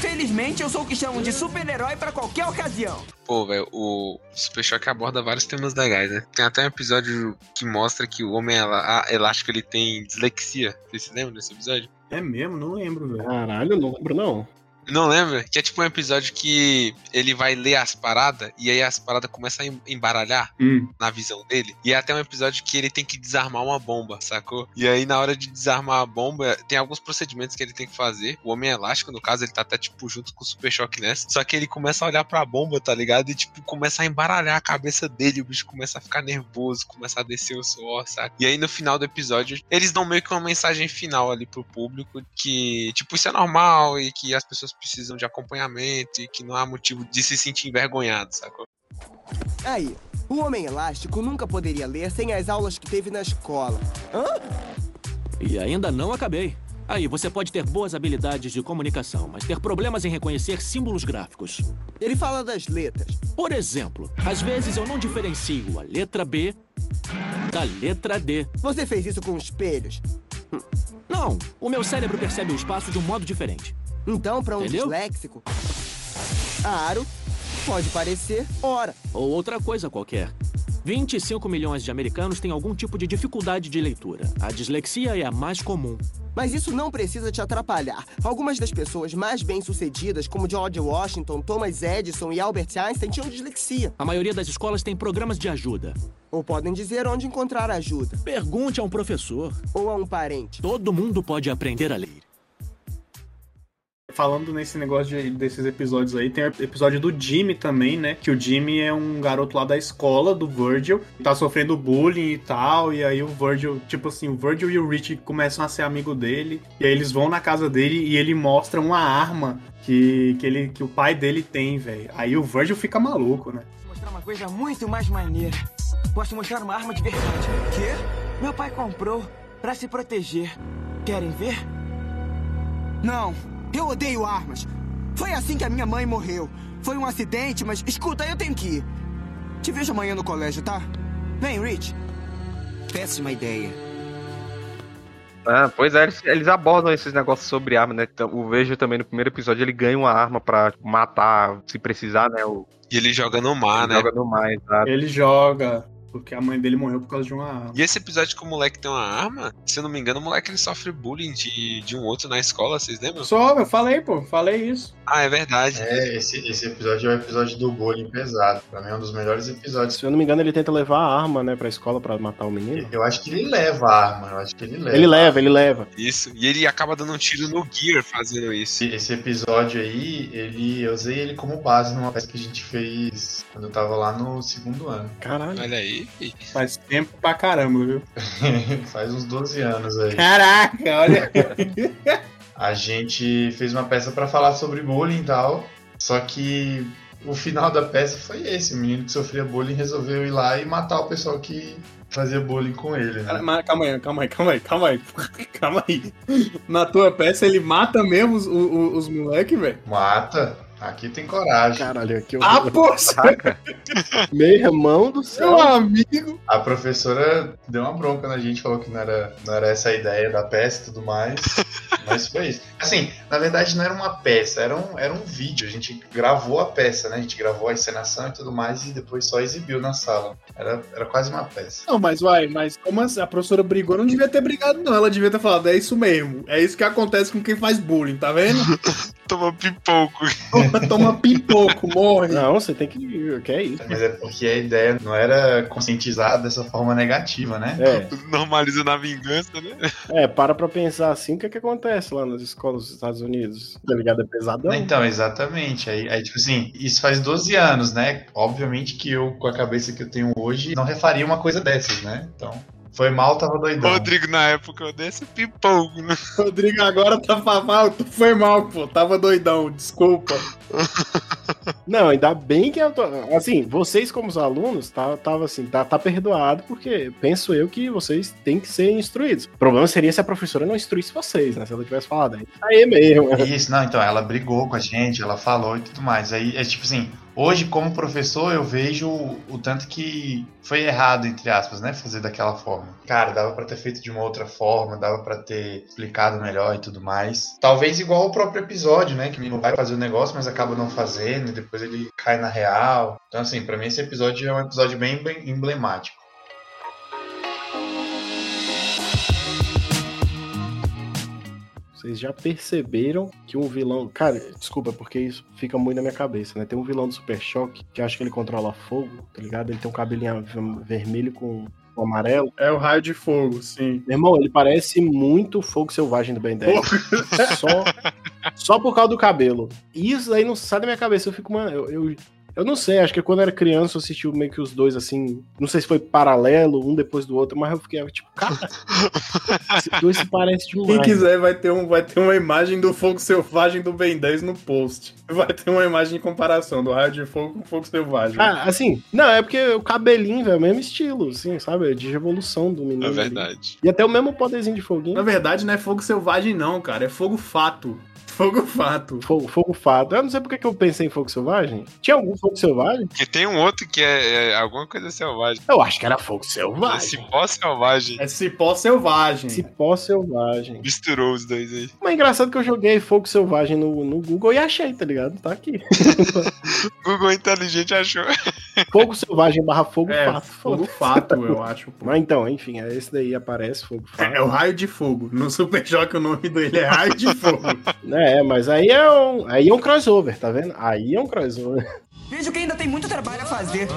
Felizmente, eu sou o que chamam de super-herói pra qualquer ocasião. Pô, velho, o Super Choque aborda vários temas legais, né? Tem até um episódio que mostra que o Homem Elá- Elástico ele tem dislexia. Vocês se lembram desse episódio? É mesmo? Não lembro, velho. Caralho, não lembro não. Não lembra? Que é tipo um episódio que ele vai ler as paradas e aí as paradas começam a em- embaralhar Hum. na visão dele. E é até um episódio que ele tem que desarmar uma bomba, sacou? E aí na hora de desarmar a bomba, tem alguns procedimentos que ele tem que fazer. O Homem Elástico, no caso, ele tá até tipo junto com o Super Choque nessa. Só que ele começa a olhar pra bomba, tá ligado? E tipo, começa a embaralhar a cabeça dele. O bicho começa a ficar nervoso, começa a descer o suor, saca? E aí no final do episódio, eles dão meio que uma mensagem final ali pro público que, tipo, isso é normal e que as pessoas precisam de acompanhamento e que não há motivo de se sentir envergonhado, sacou? Aí, o Homem Elástico nunca poderia ler sem as aulas que teve na escola. Hã? E ainda não acabei. Aí, você pode ter boas habilidades de comunicação, mas ter problemas em reconhecer símbolos gráficos. Ele fala das letras. Por exemplo, às vezes eu não diferencio a letra B da letra D. Você fez isso com espelhos? Não Não, o meu cérebro percebe o espaço de um modo diferente. Então, pra um Entendeu? disléxico, aro pode parecer hora. Ou outra coisa qualquer. 25 milhões de americanos têm algum tipo de dificuldade de leitura. A dislexia é a mais comum. Mas isso não precisa te atrapalhar. Algumas das pessoas mais bem-sucedidas, como George Washington, Thomas Edison e Albert Einstein, tinham dislexia. A maioria das escolas tem programas de ajuda. Ou podem dizer onde encontrar ajuda. Pergunte a um professor. Ou a um parente. Todo mundo pode aprender a ler. Falando nesse negócio de- desses episódios aí, tem o episódio do Jimmy também, né? Que o Jimmy é um garoto lá da escola do Virgil, tá sofrendo bullying e tal, e aí o Virgil, tipo assim, o Virgil e o Rich começam a ser amigo dele, e aí eles vão na casa dele e ele mostra uma arma que, que, ele, que o pai dele tem, velho. Aí o Virgil fica maluco, né? mostrar uma coisa muito mais maneira. Posso mostrar uma arma de verdade. Quê? Meu pai comprou pra se proteger. Querem ver? Não, eu odeio armas. Foi assim que a minha mãe morreu. Foi um acidente, mas escuta, eu tenho que ir. Te vejo amanhã no colégio, tá? Vem, Rich. Péssima ideia. Ah, pois é, eles, eles abordam esses negócios sobre arma, né? Então, o Vejo também no primeiro episódio ele ganha uma arma pra matar, se precisar, né? O, E ele joga no mar, ele né? joga no mar, exato. Ele joga, porque a mãe dele morreu por causa de uma arma. E esse episódio que o moleque tem uma arma, se eu não me engano, o moleque ele sofre bullying de, de um outro na escola, vocês lembram? Só, eu falei, pô, falei isso. Ah, é verdade. É, esse, esse episódio é o episódio do bullying pesado. Pra mim é um dos melhores episódios. Se eu não me engano, ele tenta levar a arma, né, pra escola pra matar o menino. Eu acho que ele leva a arma, eu acho que ele leva. Ele leva, ele leva. Isso. E ele acaba dando um tiro no Gear fazendo isso. Esse, esse episódio aí, ele, eu usei ele como base numa peça que a gente fez quando eu tava lá no segundo ano. Caralho. Olha aí. Faz tempo pra caramba, viu? Faz uns 12 anos aí. Caraca, olha. A gente fez uma peça pra falar sobre bullying e tal, só que o final da peça foi esse: o menino que sofria bullying resolveu ir lá e matar o pessoal que fazia bullying com ele, né? Mas calma aí, calma aí, calma aí, calma aí. Calma aí. Na tua peça ele mata mesmo os, os, os moleques, velho? Mata. Aqui tem coragem. Caralho, aqui eu. Ah, pô! Meu irmão do céu. Meu amigo! A professora deu uma bronca na gente, falou que não era, não era essa a ideia da peça e tudo mais. mas foi isso. Assim, na verdade não era uma peça, era um, era um vídeo. A gente gravou a peça, né? A gente gravou a encenação e tudo mais e depois só exibiu na sala. Era, era quase uma peça. Não, mas vai, mas como assim? a professora brigou, não devia ter brigado, não. Ela devia ter falado, é isso mesmo. É isso que acontece com quem faz bullying, tá vendo? Toma pipoco. Toma pipoco, morre. Não, você tem que. Que é isso? Mas é porque a ideia não era conscientizar dessa forma negativa, né? É, Normaliza na vingança, né? é, para pra pensar assim, o que é que acontece lá nas escolas dos Estados Unidos? Tá ligado? É pesadão. Então, exatamente. Aí, aí, tipo assim, isso faz 12 anos, né? Obviamente que eu, com a cabeça que eu tenho hoje, não refaria uma coisa dessas, né? Então, foi mal, tava doidão. Rodrigo, na época, eu dei esse pipoco, né? Rodrigo agora tá mal, foi mal, pô. Tava doidão, desculpa. Não, ainda bem que eu tô. Assim, vocês, como os alunos, tá, tava assim, tá, tá perdoado, porque penso eu que vocês têm que ser instruídos. O problema seria se a professora não instruísse vocês, né? Se ela tivesse falado aí. Aí mesmo. Isso, não, então, ela brigou com a gente, ela falou e tudo mais. Aí, é tipo assim, hoje, como professor, eu vejo o, o tanto que foi errado, entre aspas, né? Fazer daquela forma. Cara, dava pra ter feito de uma outra forma, dava pra ter explicado melhor e tudo mais. Talvez igual o próprio episódio, né? Que não vai fazer o negócio, mas acaba não fazendo, e depois ele cai na real. Então, assim, pra mim esse episódio é um episódio bem emblemático. Vocês já perceberam que um vilão. Cara, desculpa, porque isso fica muito na minha cabeça, né? Tem um vilão do Super Choque que acho que ele controla fogo, tá ligado? Ele tem um cabelinho vermelho com, amarelo. É o raio de fogo, sim. Meu irmão, ele parece muito fogo selvagem do Ben 10. Só, só por causa do cabelo. E isso aí não sai da minha cabeça. Eu fico, mano, eu, eu, eu não sei, acho que quando eu era criança eu assisti meio que os dois assim. Não sei se foi paralelo, um depois do outro, mas eu fiquei tipo, cara, esses dois se parecem demais. Quem quiser vai ter, um, vai ter uma imagem do fogo selvagem do Ben 10 no post. Vai ter uma imagem de comparação do raio de fogo com o fogo selvagem. Ah, assim, não, é porque o cabelinho, velho, é o mesmo estilo, assim, sabe? De revolução do menino. É ali. verdade. E até o mesmo poderzinho de foguinho. Na verdade, não é fogo selvagem, não, cara. É fogo fato. Fogo Fato. Fogo, fogo Fato. Eu não sei porque que eu pensei em Fogo Selvagem. Tinha algum Fogo Selvagem? Porque tem um outro que é, é alguma coisa selvagem. Eu acho que era Fogo Selvagem. Cipó selvagem. É Cipó Selvagem. Cipó Selvagem. Misturou os dois aí. Mas é engraçado que eu joguei Fogo Selvagem no, no Google e achei, tá ligado? Tá aqui. Google inteligente achou. Fogo Selvagem barra Fogo É, Fato. Fogo Fato, eu acho. pô. Mas então, enfim, é esse daí aparece Fogo Fato. É o Raio de Fogo. No Super Choque o nome dele é Raio de Fogo. É, mas aí é um, aí é um crossover, tá vendo? Aí é um crossover. Vejo que ainda tem muito trabalho a fazer.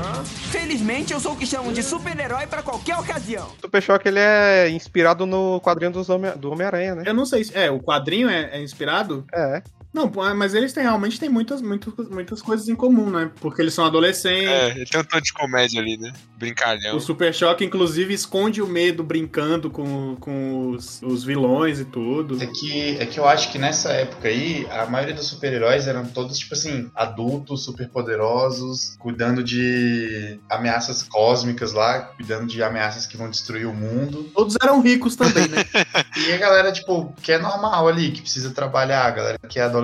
Felizmente, eu sou o que chamam de super-herói pra qualquer ocasião. O Super Choque ele é inspirado no quadrinho dos Homem- do Homem-Aranha, né? Eu não sei se. É, o quadrinho é, é inspirado? É. Não, pô, mas eles têm, realmente têm muitas, muitas, muitas coisas em comum, né? Porque eles são adolescentes. É, tem um tom de comédia ali, né? Brincalhão. O Super Choque, inclusive, esconde o medo brincando com, com os, os vilões e tudo. É que, é que eu acho que nessa época aí, a maioria dos super-heróis eram todos, tipo assim, adultos, superpoderosos, cuidando de ameaças cósmicas lá, cuidando de ameaças que vão destruir o mundo. Todos eram ricos também, né? E a galera, tipo, que é normal ali, que precisa trabalhar, a galera que é adolescente,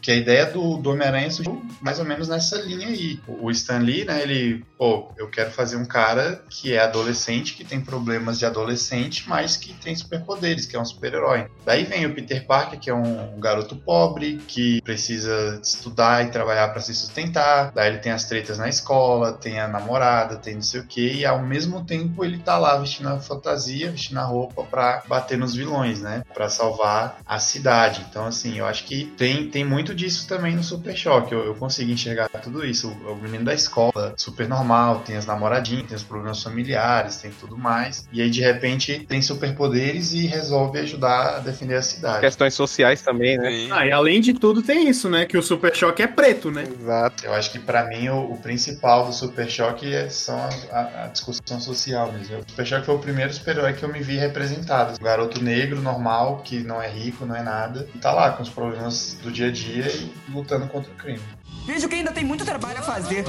que a ideia do, do Homem-Aranha surgiu mais ou menos nessa linha aí. O Stan Lee, né, ele, pô, eu quero fazer um cara que é adolescente, que tem problemas de adolescente, mas que tem superpoderes, que é um super-herói. Daí vem o Peter Parker, que é um, um garoto pobre, que precisa estudar e trabalhar para se sustentar. Daí ele tem as tretas na escola, tem a namorada, tem não sei o que, e ao mesmo tempo ele tá lá vestindo a fantasia, vestindo a roupa pra bater nos vilões, né? Pra salvar a cidade. Então, assim, eu acho que tem, tem muito disso também no Super Choque. Eu, eu consigo enxergar tudo isso. O, o menino da escola, super normal, tem as namoradinhas, tem os problemas familiares, tem tudo mais. E aí, de repente, tem superpoderes e resolve ajudar a defender a cidade. Questões sociais também, né? Ah, e além de tudo tem isso, né? Que o Super Choque é preto, né? Exato. Eu acho que pra mim o, o principal do Super Choque é são a, a- a discussão social mesmo. O Super Choque foi o primeiro super-herói que eu me vi representado. Um garoto negro, normal, que não é rico, não é nada, e tá lá com os problemas do dia a dia e lutando contra o crime. Vejo que ainda tem muito trabalho a fazer.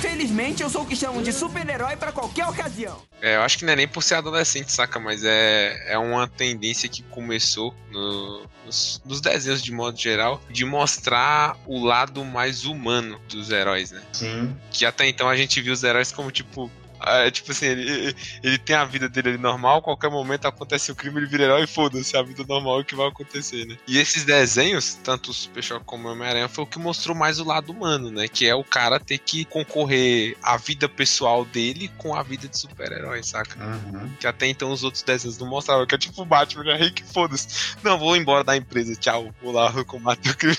Felizmente, eu sou o que chamam de super-herói pra qualquer ocasião. É, eu acho que não é nem por ser adolescente, saca? Mas é, é uma tendência que começou no- nos, nos desenhos de modo geral de mostrar o lado mais humano dos heróis, né? Sim. Que até então a gente viu os heróis como tipo. Ah, tipo assim, ele, ele tem a vida dele normal, qualquer momento acontece o crime, ele vira herói e foda-se, a vida normal é o que vai acontecer, né? E esses desenhos, tanto o Super Choque como o Homem-Aranha, foi o que mostrou mais o lado humano, né? Que é o cara ter que concorrer a vida pessoal dele com a vida de super-herói, saca? Uhum. Que até então os outros desenhos não mostravam, que é tipo o Batman, é rico, foda-se. Não, vou embora da empresa, tchau, vou lá combater o crime.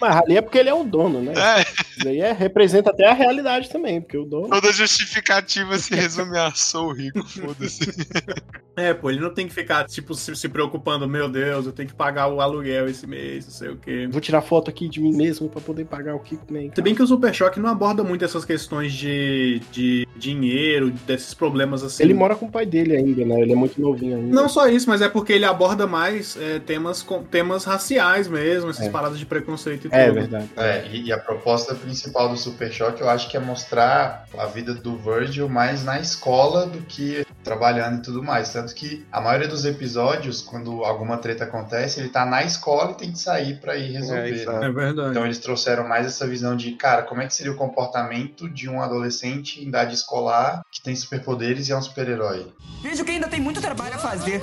Mas ali é porque ele é o dono, né? É. Isso daí é, representa até a realidade também, porque o dono. Toda justificativa se resume a sou rico, foda-se. É, pô, ele não tem que ficar, tipo, se, se preocupando, meu Deus, eu tenho que pagar o aluguel esse mês, não sei o quê. Vou tirar foto aqui de mim mesmo pra poder pagar o Kickman. Se bem que o Super Choque não aborda muito essas questões de, de dinheiro, desses problemas assim. Ele mora com o pai dele ainda, né? Ele é muito novinho ainda. Não só isso, mas é porque ele aborda mais é, temas, com, temas raciais mesmo, essas É. paradas de preconceito e É tudo. verdade. É, e, e a proposta principal do Super Choque eu acho que é mostrar a vida do Virgil mais na escola do que trabalhando e tudo mais. Tanto que a maioria dos episódios, quando alguma treta acontece, ele tá na escola e tem que sair pra ir resolver. isso, né? É verdade. Então eles trouxeram mais essa visão de, cara, como é que seria o comportamento de um adolescente em idade escolar que tem superpoderes e é um super-herói? Vejo que ainda tem muito trabalho a fazer.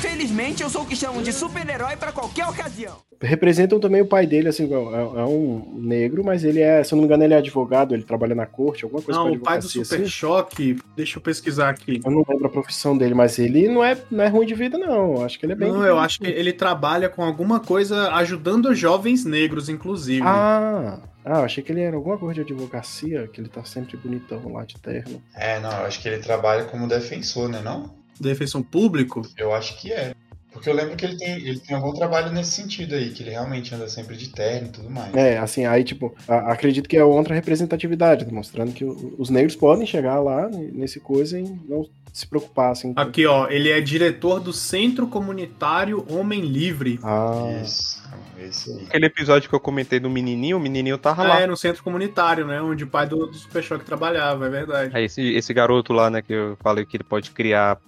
Felizmente, eu sou o que chamam de super-herói pra qualquer ocasião. Representam também o pai dele, assim, é, é um negro, mas ele é, se eu não me engano, ele é advogado, ele trabalha na corte, alguma coisa Não, o pai do Super assim. Choque, deixa eu pesquisar aqui. Eu não lembro a profissão dele, mas ele não é, não é ruim de vida, não. Eu Acho que ele é bem. Não, eu acho que ele trabalha com alguma coisa ajudando jovens negros, inclusive. Ah, ah, eu achei que ele era alguma coisa de advocacia, que ele tá sempre bonitão lá de terno. É, não, eu acho que ele trabalha como defensor, né não? Defensor público? Eu acho que é. Porque eu lembro que ele tem, ele tem algum trabalho nesse sentido aí, que ele realmente anda sempre de terno e tudo mais. É, assim, aí, tipo, a- acredito que é outra representatividade, né, mostrando que o- os negros podem chegar lá nesse coisa e não se preocupar, assim. Aqui, ó, ele é diretor do Centro Comunitário Homem Livre. Ah, Isso, esse aí. Aquele episódio que eu comentei do menininho, o menininho tava lá. É, no centro comunitário, né? Onde o pai do, do Super Choque trabalhava, é verdade. É esse, esse garoto lá, né, que eu falei que ele pode criar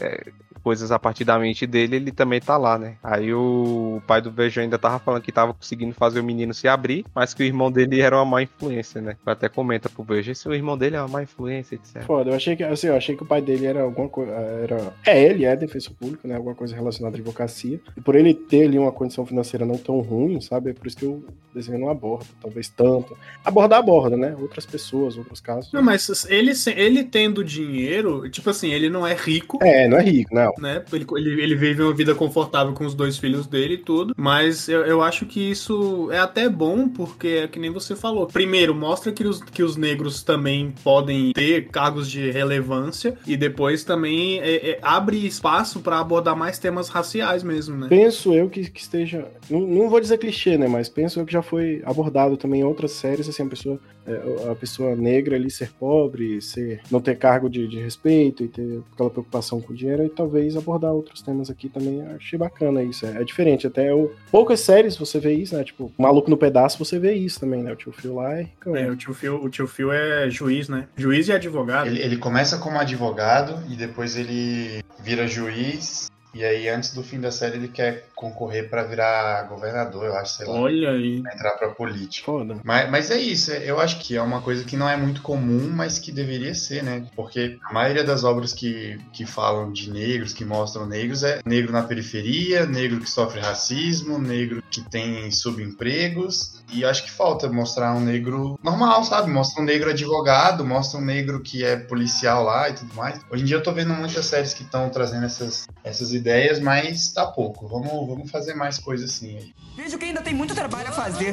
é, coisas a partir da mente dele, ele também tá lá, né? Aí o pai do Vejo ainda tava falando que tava conseguindo fazer o menino se abrir, mas que o irmão dele era uma má influência, né? Ele até comenta pro Vejo, esse o irmão dele é uma má influência, etc. Foda, eu achei que, assim, eu achei que o pai dele era alguma coisa. Era... É, ele é defensor público, né? Alguma coisa relacionada à advocacia. E por ele ter ali uma condição financeira não tão ruim, sabe? É por isso que o desenho não aborda, talvez tanto. Abordar aborda, né? Outras pessoas, outros casos. Não, mas ele, se- ele tendo dinheiro, tipo assim, ele não é rico. É, não é rico, não. Né? Ele, ele, ele vive uma vida confortável com os dois filhos dele e tudo. Mas eu, eu acho que isso é até bom, porque é que nem você falou. Primeiro, mostra que os, que os negros também podem ter cargos de relevância. E depois também é, é, abre espaço pra abordar mais temas raciais mesmo, né? Penso eu que, que esteja. Não, não vou dizer clichê, né? Mas penso eu que já foi abordado também em outras séries, assim, a pessoa, é, a pessoa negra ali ser pobre, ser, não ter cargo de, de respeito e ter aquela preocupação com o dinheiro, e talvez abordar outros temas aqui também. Achei bacana isso. É, é diferente. Até eu, poucas séries você vê isso, né? Tipo, Maluco no Pedaço você vê isso também, né? O tio Phil lá é. É, o tio Phil, o tio Phil é juiz, né? Juiz e advogado. Ele, ele começa como advogado e depois ele vira juiz. E aí, antes do fim da série, ele quer concorrer pra virar governador, eu acho, sei lá. Olha aí. Entrar pra política. Foda. Mas, mas é isso, é- eu acho que é uma coisa que não é muito comum, mas que deveria ser, né? Porque a maioria das obras que, que falam de negros, que mostram negros, é negro na periferia, negro que sofre racismo, negro que tem subempregos. E acho que falta mostrar um negro normal, sabe? Mostra um negro advogado, mostra um negro que é policial lá e tudo mais. Hoje em dia eu tô vendo muitas séries que estão trazendo essas, essas ideias, mas tá pouco. Vamos, vamos fazer mais coisa assim aí. Vejo que ainda tem muito trabalho a fazer.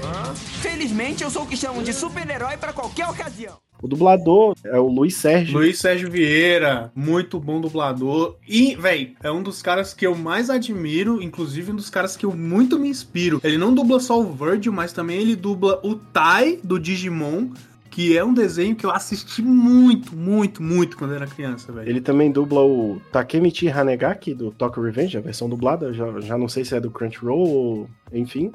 Felizmente, eu sou o que chamam de super-herói para qualquer ocasião. O dublador é o Luiz Sérgio. Luiz Sérgio Vieira, muito bom dublador. E, véi, é um dos caras que eu mais admiro, inclusive um dos caras que eu muito me inspiro. Ele não dubla só o Virgil, mas também ele dubla o Tai do Digimon, que é um desenho que eu assisti muito, muito, muito quando era criança, velho. Ele também dubla o Takemichi Hanegaki do Tokyo Revenge, a versão dublada. Já, já não sei se é do Crunchyroll ou. Enfim.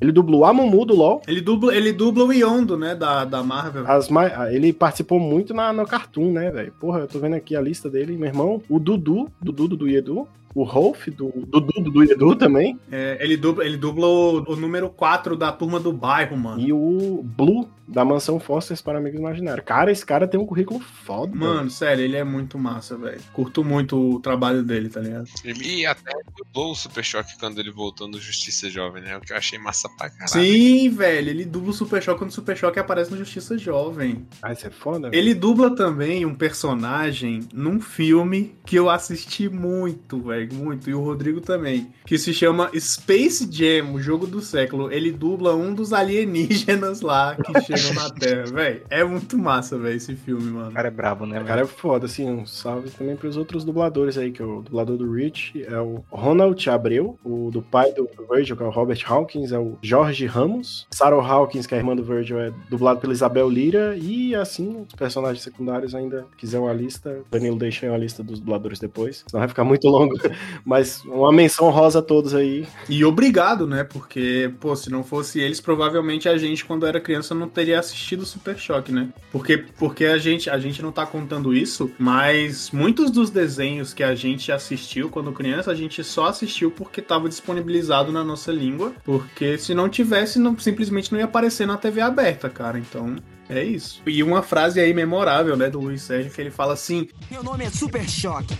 Ele dubla o Amumu do LoL. Ele dubla, ele dubla o Yondo, né, da, da Marvel. As ah, Ele participou muito na, no Cartoon, né, velho? Porra, eu tô vendo aqui a lista dele, meu irmão. O Dudu, Dudu do Edu. O Rolf, do Dudu do Edu também. É, ele dubla, ele dubla o, o número 4 da turma do bairro, mano. E o Blue, da Mansão Fosters para Amigos Imaginários. Cara, esse cara tem um currículo foda. Mano, sério, ele é muito massa, velho. Curto muito o trabalho dele, tá ligado? E até dublou o Super Choque quando ele voltou no Justiça Jovem, né? O que eu achei massa pra caralho. Sim, velho, ele dubla o Super Choque quando o Super Choque aparece no Justiça Jovem. Ah, isso é foda, velho. Ele dubla também um personagem num filme que eu assisti muito, velho, muito, e o Rodrigo também, que se chama Space Jam, o jogo do século. Ele dubla um dos alienígenas lá que chegam na Terra, velho. É muito massa, velho, esse filme, mano. O cara é brabo, né, O cara é foda, assim, um salve também pros outros dubladores aí, que é o dublador do Rich é o Ronald Abreu, o do pai do Virgil, que é o Robert Hawkins, é o Jorge Ramos, Sarah Hawkins, que é a irmã do Virgil, é dublado pela Isabel Lira, e assim, os personagens secundários ainda quiser uma lista, Danilo deixa aí uma lista dos dubladores depois, senão vai ficar muito longo, mas uma menção rosa a todos aí. E obrigado, né? Porque, pô, se não fosse eles, provavelmente a gente, quando era criança, não teria assistido Super Choque, né? Porque, porque a, gente, a gente não tá contando isso, mas muitos dos desenhos que a gente assistiu quando criança, a gente só assistiu porque tava disponibilizado na nossa língua. Porque se não tivesse, não, simplesmente não ia aparecer na TV aberta, cara. Então. É isso. E uma frase aí memorável, né, do Luiz Sérgio, que ele fala assim: Meu nome é Super Choque.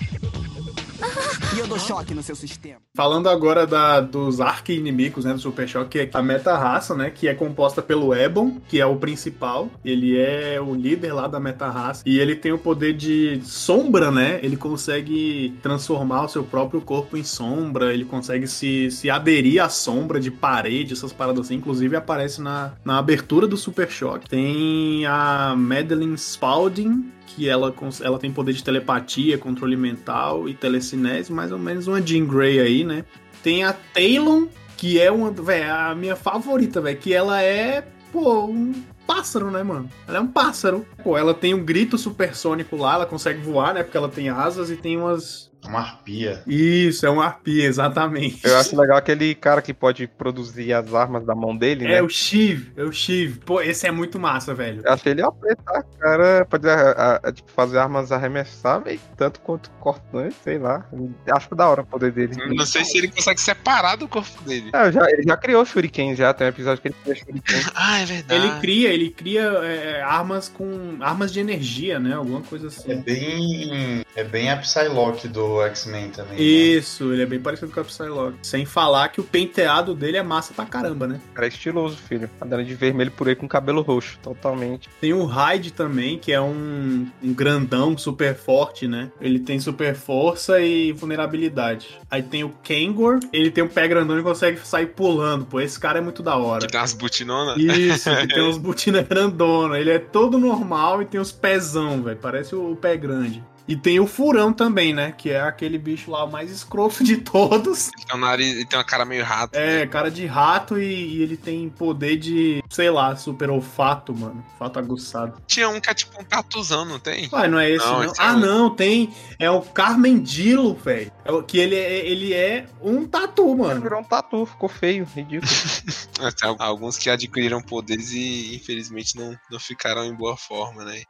E eu dou choque no seu sistema. Falando agora da, dos arqui-inimigos, né, do Super Choque, que é a meta-raça, né, que é composta pelo Ebon, que é o principal. Ele é o líder lá da meta-raça. E ele tem o poder de sombra, né? Ele consegue transformar o seu próprio corpo em sombra. Ele consegue se, se aderir à sombra de parede, essas paradas assim. Inclusive aparece na, na abertura do Super Choque. Tem a Madeline Spaulding, que ela, ela tem poder de telepatia, controle mental e telecinese, mais ou menos uma Jean Grey aí, né? Tem a Talon, que é uma, véi, a minha favorita, velho, que ela é, pô, um pássaro, né, mano? Ela é um pássaro. Pô, ela tem um grito supersônico lá, ela consegue voar, né, porque ela tem asas e tem umas Uma arpia. Isso, é uma arpia, exatamente. Eu acho legal aquele cara que pode produzir as armas da mão dele, né? É o Shiv, é o Shiv. Pô, esse é muito massa, velho. Eu achei ele apertar, cara. Pode a- a- tipo, fazer armas arremessáveis, tanto quanto cortantes, sei lá. Acho da hora o poder dele. Não sei se ele consegue separar do corpo dele. É, já, ele já criou Shuriken, já tem um episódio que ele cria Shuriken. Ah, é verdade. Ele cria, ele cria é, armas com. armas de energia, né? Alguma coisa assim. É bem. É bem a Psylocke do X-Men também. né? Isso, ele é bem parecido com a Psylocke. Sem falar que o penteado dele é massa pra caramba, né? Cara, é estiloso, filho. Andando de vermelho por aí com cabelo roxo, totalmente. Tem o Hyde também, que é um, um grandão super forte, né? Ele tem super força e vulnerabilidade. Aí tem o Kangor, ele tem um pé grandão e consegue sair pulando. Pô, esse cara é muito da hora. Que tem umas butinonas. Isso, que tem uns botina grandona. Ele é todo normal e tem os pezão, velho. Parece o pé grande. E tem o furão também, né? Que é aquele bicho lá o mais escroto de todos. Ele tem um nariz, ele tem uma cara meio rato. É, cara de rato e, e ele tem poder de, sei lá, super olfato, mano. Olfato aguçado. Tinha um que é tipo um tatuzão, não tem? Uai, não é esse, não? esse é ah, um- não, tem. É o Carmendilo, velho. É que ele é, ele é um tatu, mano. Virou um tatu, ficou feio, ridículo. Alguns que adquiriram poderes e infelizmente não, não ficaram em boa forma, né?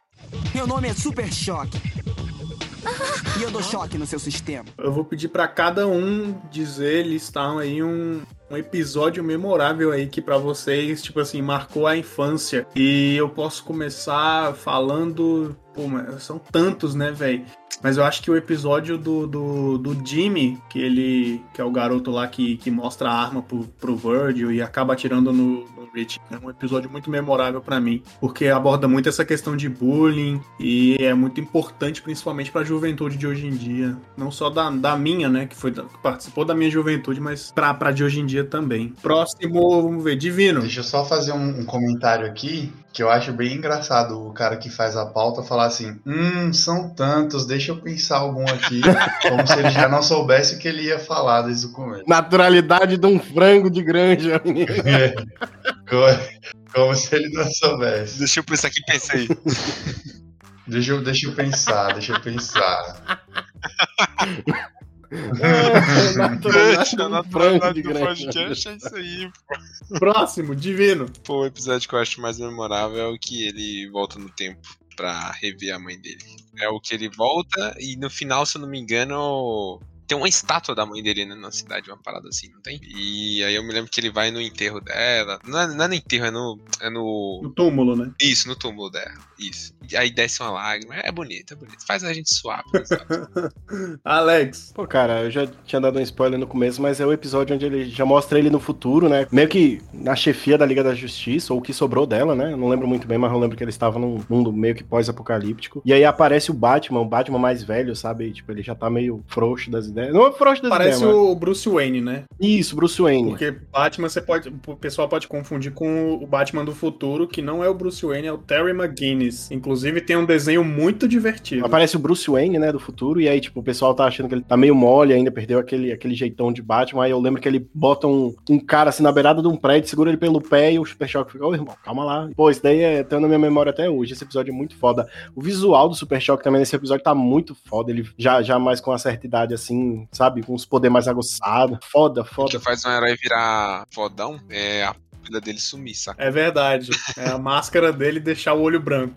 Meu nome é Super Choque. E eu dou choque no seu sistema. Eu vou pedir pra cada um dizer, listar aí um, um episódio memorável aí que pra vocês, tipo assim, marcou a infância. E eu posso começar falando. Pô, são tantos, né, velho? Mas eu acho que o episódio do, do, do Jimmy, que ele. que é o garoto lá que, que mostra a arma pro, pro Virgil e acaba atirando no, no Rich, é um episódio muito memorável pra mim. Porque aborda muito essa questão de bullying e é muito importante, principalmente pra juventude de hoje em dia. Não só da, da minha, né? Que foi participou da minha juventude, mas pra, pra de hoje em dia também. Próximo, vamos ver, Divino. Deixa eu só fazer um, um comentário aqui, que eu acho bem engraçado o cara que faz a pauta falar assim: hum, são tantos, deixa eu pensar algum aqui, como se ele já não soubesse o que ele ia falar desde o começo. Naturalidade de um frango de granja, menino. É, como, como se ele não soubesse. Deixa eu pensar aqui, pensei. Deixa eu, deixa eu pensar, deixa eu pensar. Naturalidade de um frango de do granja. podcast é isso aí, pô. Próximo, Divino. Pô, o episódio que eu acho mais memorável é o que ele volta no tempo pra rever a mãe dele. É o que ele volta e no final, se eu não me engano, tem uma estátua da mãe dele né, na cidade, uma parada assim, não tem? E aí eu me lembro que ele vai no enterro dela. Não é, não é no enterro, é no. É no. No túmulo, né? Isso, no túmulo dela. Isso. E aí desce uma lágrima. É bonito, é bonito. Faz a gente suar. Alex. Pô, cara, eu já tinha dado um spoiler no começo, mas é o episódio onde ele já mostra ele no futuro, né? Meio que na chefia da Liga da Justiça, ou o que sobrou dela, né? Eu não lembro muito bem, mas eu lembro que ele estava num mundo meio que pós-apocalíptico. E aí aparece o Batman, o Batman mais velho, sabe? Tipo, ele já tá meio frouxo das ideias. Não é frouxo das Parece ideias, o Bruce Wayne, né? Isso, Bruce Wayne. Porque Batman você pode. O pessoal pode confundir com o Batman do futuro, que não é o Bruce Wayne, é o Terry McGuinness. Inclusive tem um desenho muito divertido. Aparece o Bruce Wayne, né, do futuro, e aí, tipo, o pessoal tá achando que ele tá meio mole ainda, perdeu aquele, aquele jeitão de Batman. Aí eu lembro que ele bota um, um cara assim na beirada de um prédio, segura ele pelo pé e o Super Choque fica, ô irmão, calma lá. Pô, isso daí é, tá na minha memória até hoje. Esse episódio é muito foda. O visual do Super Choque também nesse episódio tá muito foda. Ele já, já mais com uma certa idade assim, sabe, com os poderes mais aguçados. Foda, O que foda. faz um herói virar fodão é a pupila dele sumir, saca? É verdade. É a máscara dele deixar o olho branco.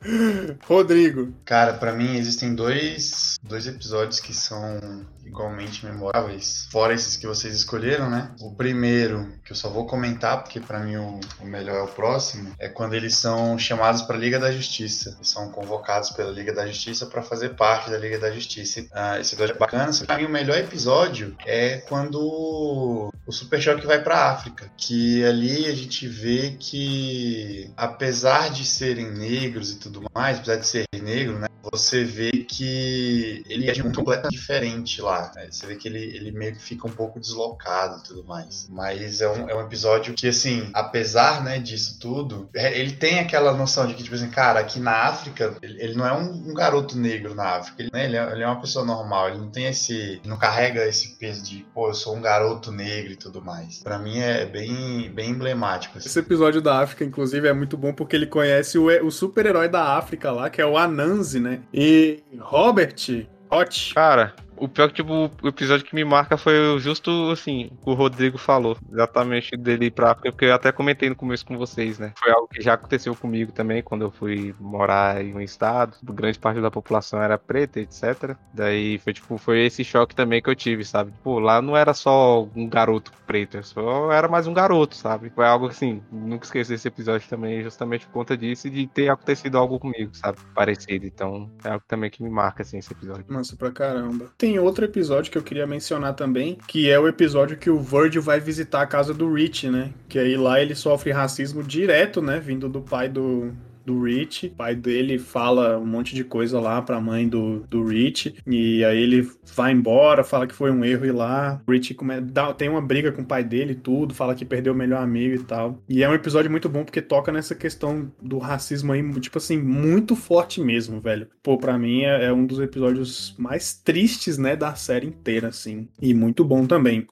Rodrigo. Cara, pra mim existem dois, dois episódios que são igualmente memoráveis, fora esses que vocês escolheram, né? O primeiro, que eu só vou comentar porque pra mim o, o melhor é o próximo, é quando eles são chamados pra Liga da Justiça. Eles são convocados pela Liga da Justiça pra fazer parte da Liga da Justiça. Ah, esse episódio é bacana. Pra mim o melhor episódio é quando o Super Choque vai pra África, que ali a gente vê que apesar de serem negros e tudo mais, apesar de ser negro, né? Você vê que ele é um completamente diferente lá. né? Você vê que ele, ele meio que fica um pouco deslocado e tudo mais. Mas é um, é um episódio que, assim, apesar né, disso tudo, é- ele tem aquela noção de que, tipo assim, cara, aqui na África, ele, ele não é um, um garoto negro na África. Ele, né, ele é, ele é uma pessoa normal. Ele não tem esse. não carrega esse peso de, pô, eu sou um garoto negro e tudo mais. Pra mim é bem, bem emblemático. assim. Esse episódio da África, inclusive, é muito bom porque ele conhece o, o super-herói da África lá, que é o Anansi, né? E Robert Hot. Cara, O pior que, tipo, o episódio que me marca foi justo, assim, o que o Rodrigo falou. Exatamente dele ir pra África, porque eu até comentei no começo com vocês, né? Foi algo que já aconteceu comigo também, quando eu fui morar em um estado. Grande parte da população era preta, etc. Daí foi, tipo, foi esse choque também que eu tive, sabe? Pô, lá não era só um garoto preto, eu só era mais um garoto, sabe? Foi algo assim, nunca esqueci desse episódio também, justamente por conta disso e de ter acontecido algo comigo, sabe? Parecido. Então, é algo também que me marca, assim, esse episódio. Nossa, pra caramba. Tem outro episódio que eu queria mencionar também, que é o episódio que o Virgil vai visitar a casa do Rich, né? Que aí lá ele sofre racismo direto, né? Vindo do pai do, do Rich. O pai dele fala um monte de coisa lá pra mãe do, do Rich. E aí ele vai embora, fala que foi um erro ir lá. O Rich come- dá- tem uma briga com o pai dele tudo, fala que perdeu o melhor amigo e tal. E é um episódio muito bom porque toca nessa questão do racismo aí, tipo assim, muito forte mesmo, velho. Pô, pra mim é, é um dos episódios mais tristes, né, da série inteira, assim. E muito bom também.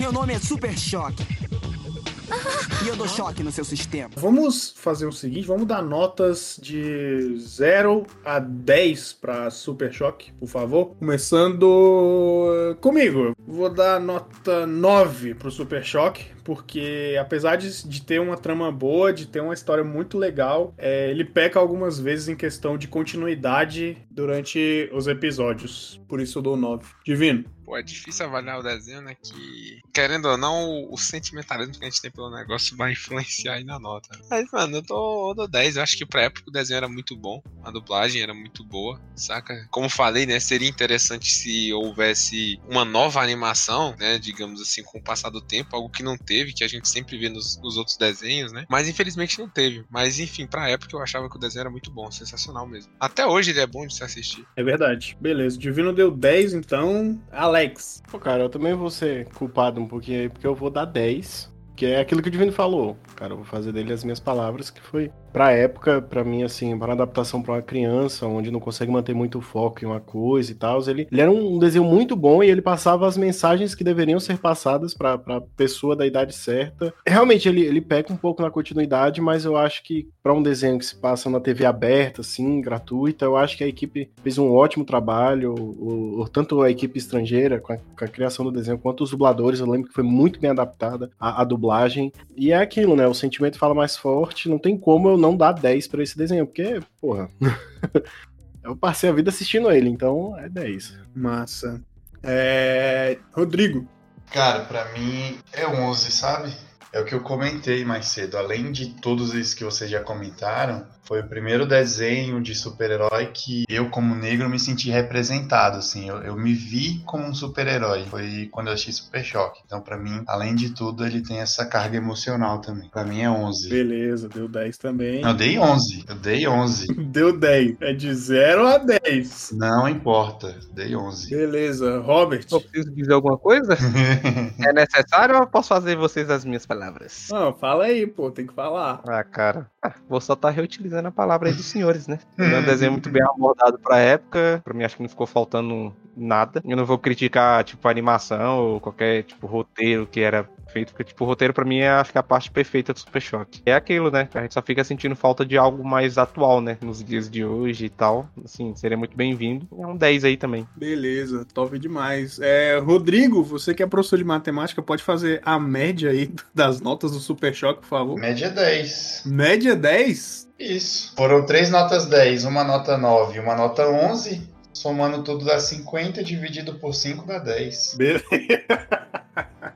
Meu nome é Super Choque. E eu dou choque no seu sistema. Vamos fazer o seguinte, vamos dar notas de 0 a 10 para Super Choque, por favor. Começando comigo, vou dar nota 9 pro Super Choque, porque apesar de, de ter uma trama boa, de ter uma história muito legal, é, ele peca algumas vezes em questão de continuidade durante os episódios. Por isso eu dou 9. Divino. Pô, é difícil avaliar o desenho, né? Que, querendo ou não, o, sentimentalismo que a gente tem pelo negócio vai influenciar aí na nota. Mas, mano, eu dou, eu dou 10. Eu acho que pra época o desenho era muito bom. A dublagem era muito boa, saca? Como falei, né? Seria interessante se houvesse uma nova animação, né? Digamos assim, com o passar do tempo. Algo que não teve, que a gente sempre vê nos, nos outros desenhos, né? Mas infelizmente não teve. Mas enfim, pra época eu achava que o desenho era muito bom, sensacional mesmo. Até hoje ele é bom de se assistir. É verdade. Beleza. Divino deu 10, então. Alex. Pô, cara, eu também vou ser culpado um pouquinho aí, porque eu vou dar 10. Que é aquilo que o Divino falou. Cara, eu vou fazer dele as minhas palavras, que foi, pra época, pra mim, assim, para adaptação pra uma criança, onde não consegue manter muito foco em uma coisa e tal. Ele, ele era um desenho muito bom e ele passava as mensagens que deveriam ser passadas pra, pra pessoa da idade certa. Realmente, ele, ele peca um pouco na continuidade, mas eu acho que pra um desenho que se passa na TV aberta, assim, gratuita, eu acho que a equipe fez um ótimo trabalho. O, o- tanto a equipe estrangeira, com a, com a criação do desenho, quanto os dubladores, eu lembro que foi muito bem adaptada a, a dublagem. E é aquilo, né? O sentimento fala mais forte, não tem como eu não dar 10 pra esse desenho, porque, porra. eu passei a vida assistindo ele, então é 10. Massa. É. Rodrigo. Cara, pra mim é 11, sabe? É o que eu comentei mais cedo. Além de todos esses que vocês já comentaram, foi o primeiro desenho de super-herói que eu, como negro, me senti representado, assim. Eu, eu me vi como um super-herói. Foi quando eu assisti Super Choque. Então, pra mim, além de tudo, ele tem essa carga emocional também. Pra mim é 11. Beleza, deu 10 também. Eu dei 11. Eu dei 11. Deu 10. É de 0 a 10. Não importa. Dei 11. Beleza. Robert. Eu preciso dizer alguma coisa? é necessário ou eu posso fazer vocês as minhas palavras? Não, fala aí, pô, tem que falar. Ah, cara. Ah, vou só estar reutilizando a palavra aí dos senhores, né? É um desenho muito bem abordado pra época. Pra mim, acho que não ficou faltando nada. Eu não vou criticar, tipo, a animação ou qualquer, tipo, roteiro que era feito, porque, tipo, o roteiro pra mim é, acho que a parte perfeita do Super Choque. É aquilo, né? A gente só fica sentindo falta de algo mais atual, né? Nos dias de hoje e tal. Assim, seria muito bem-vindo. É um 10 aí também. Beleza, top demais. É, Rodrigo, você que é professor de matemática, pode fazer a média aí das notas do Super Choque, por favor? Média 10. Média 10? Isso. Foram três notas 10, uma nota 9 e uma nota 11. Somando tudo dá 50, dividido por 5 dá 10. Beleza.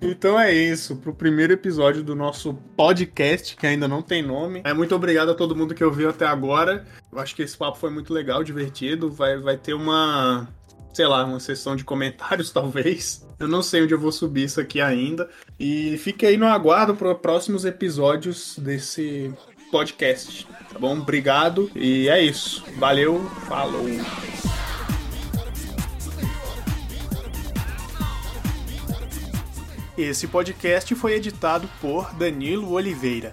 Então é isso, pro primeiro episódio do nosso podcast, que ainda não tem nome. É muito obrigado a todo mundo que ouviu até agora. Eu acho que esse papo foi muito legal, divertido. Vai, vai ter uma, sei lá, uma sessão de comentários, talvez. Eu não sei onde eu vou subir isso aqui ainda. E fique aí no aguardo para próximos episódios desse podcast. Tá bom? Obrigado. E é isso. Valeu, falou. Esse podcast foi editado por Danilo Oliveira.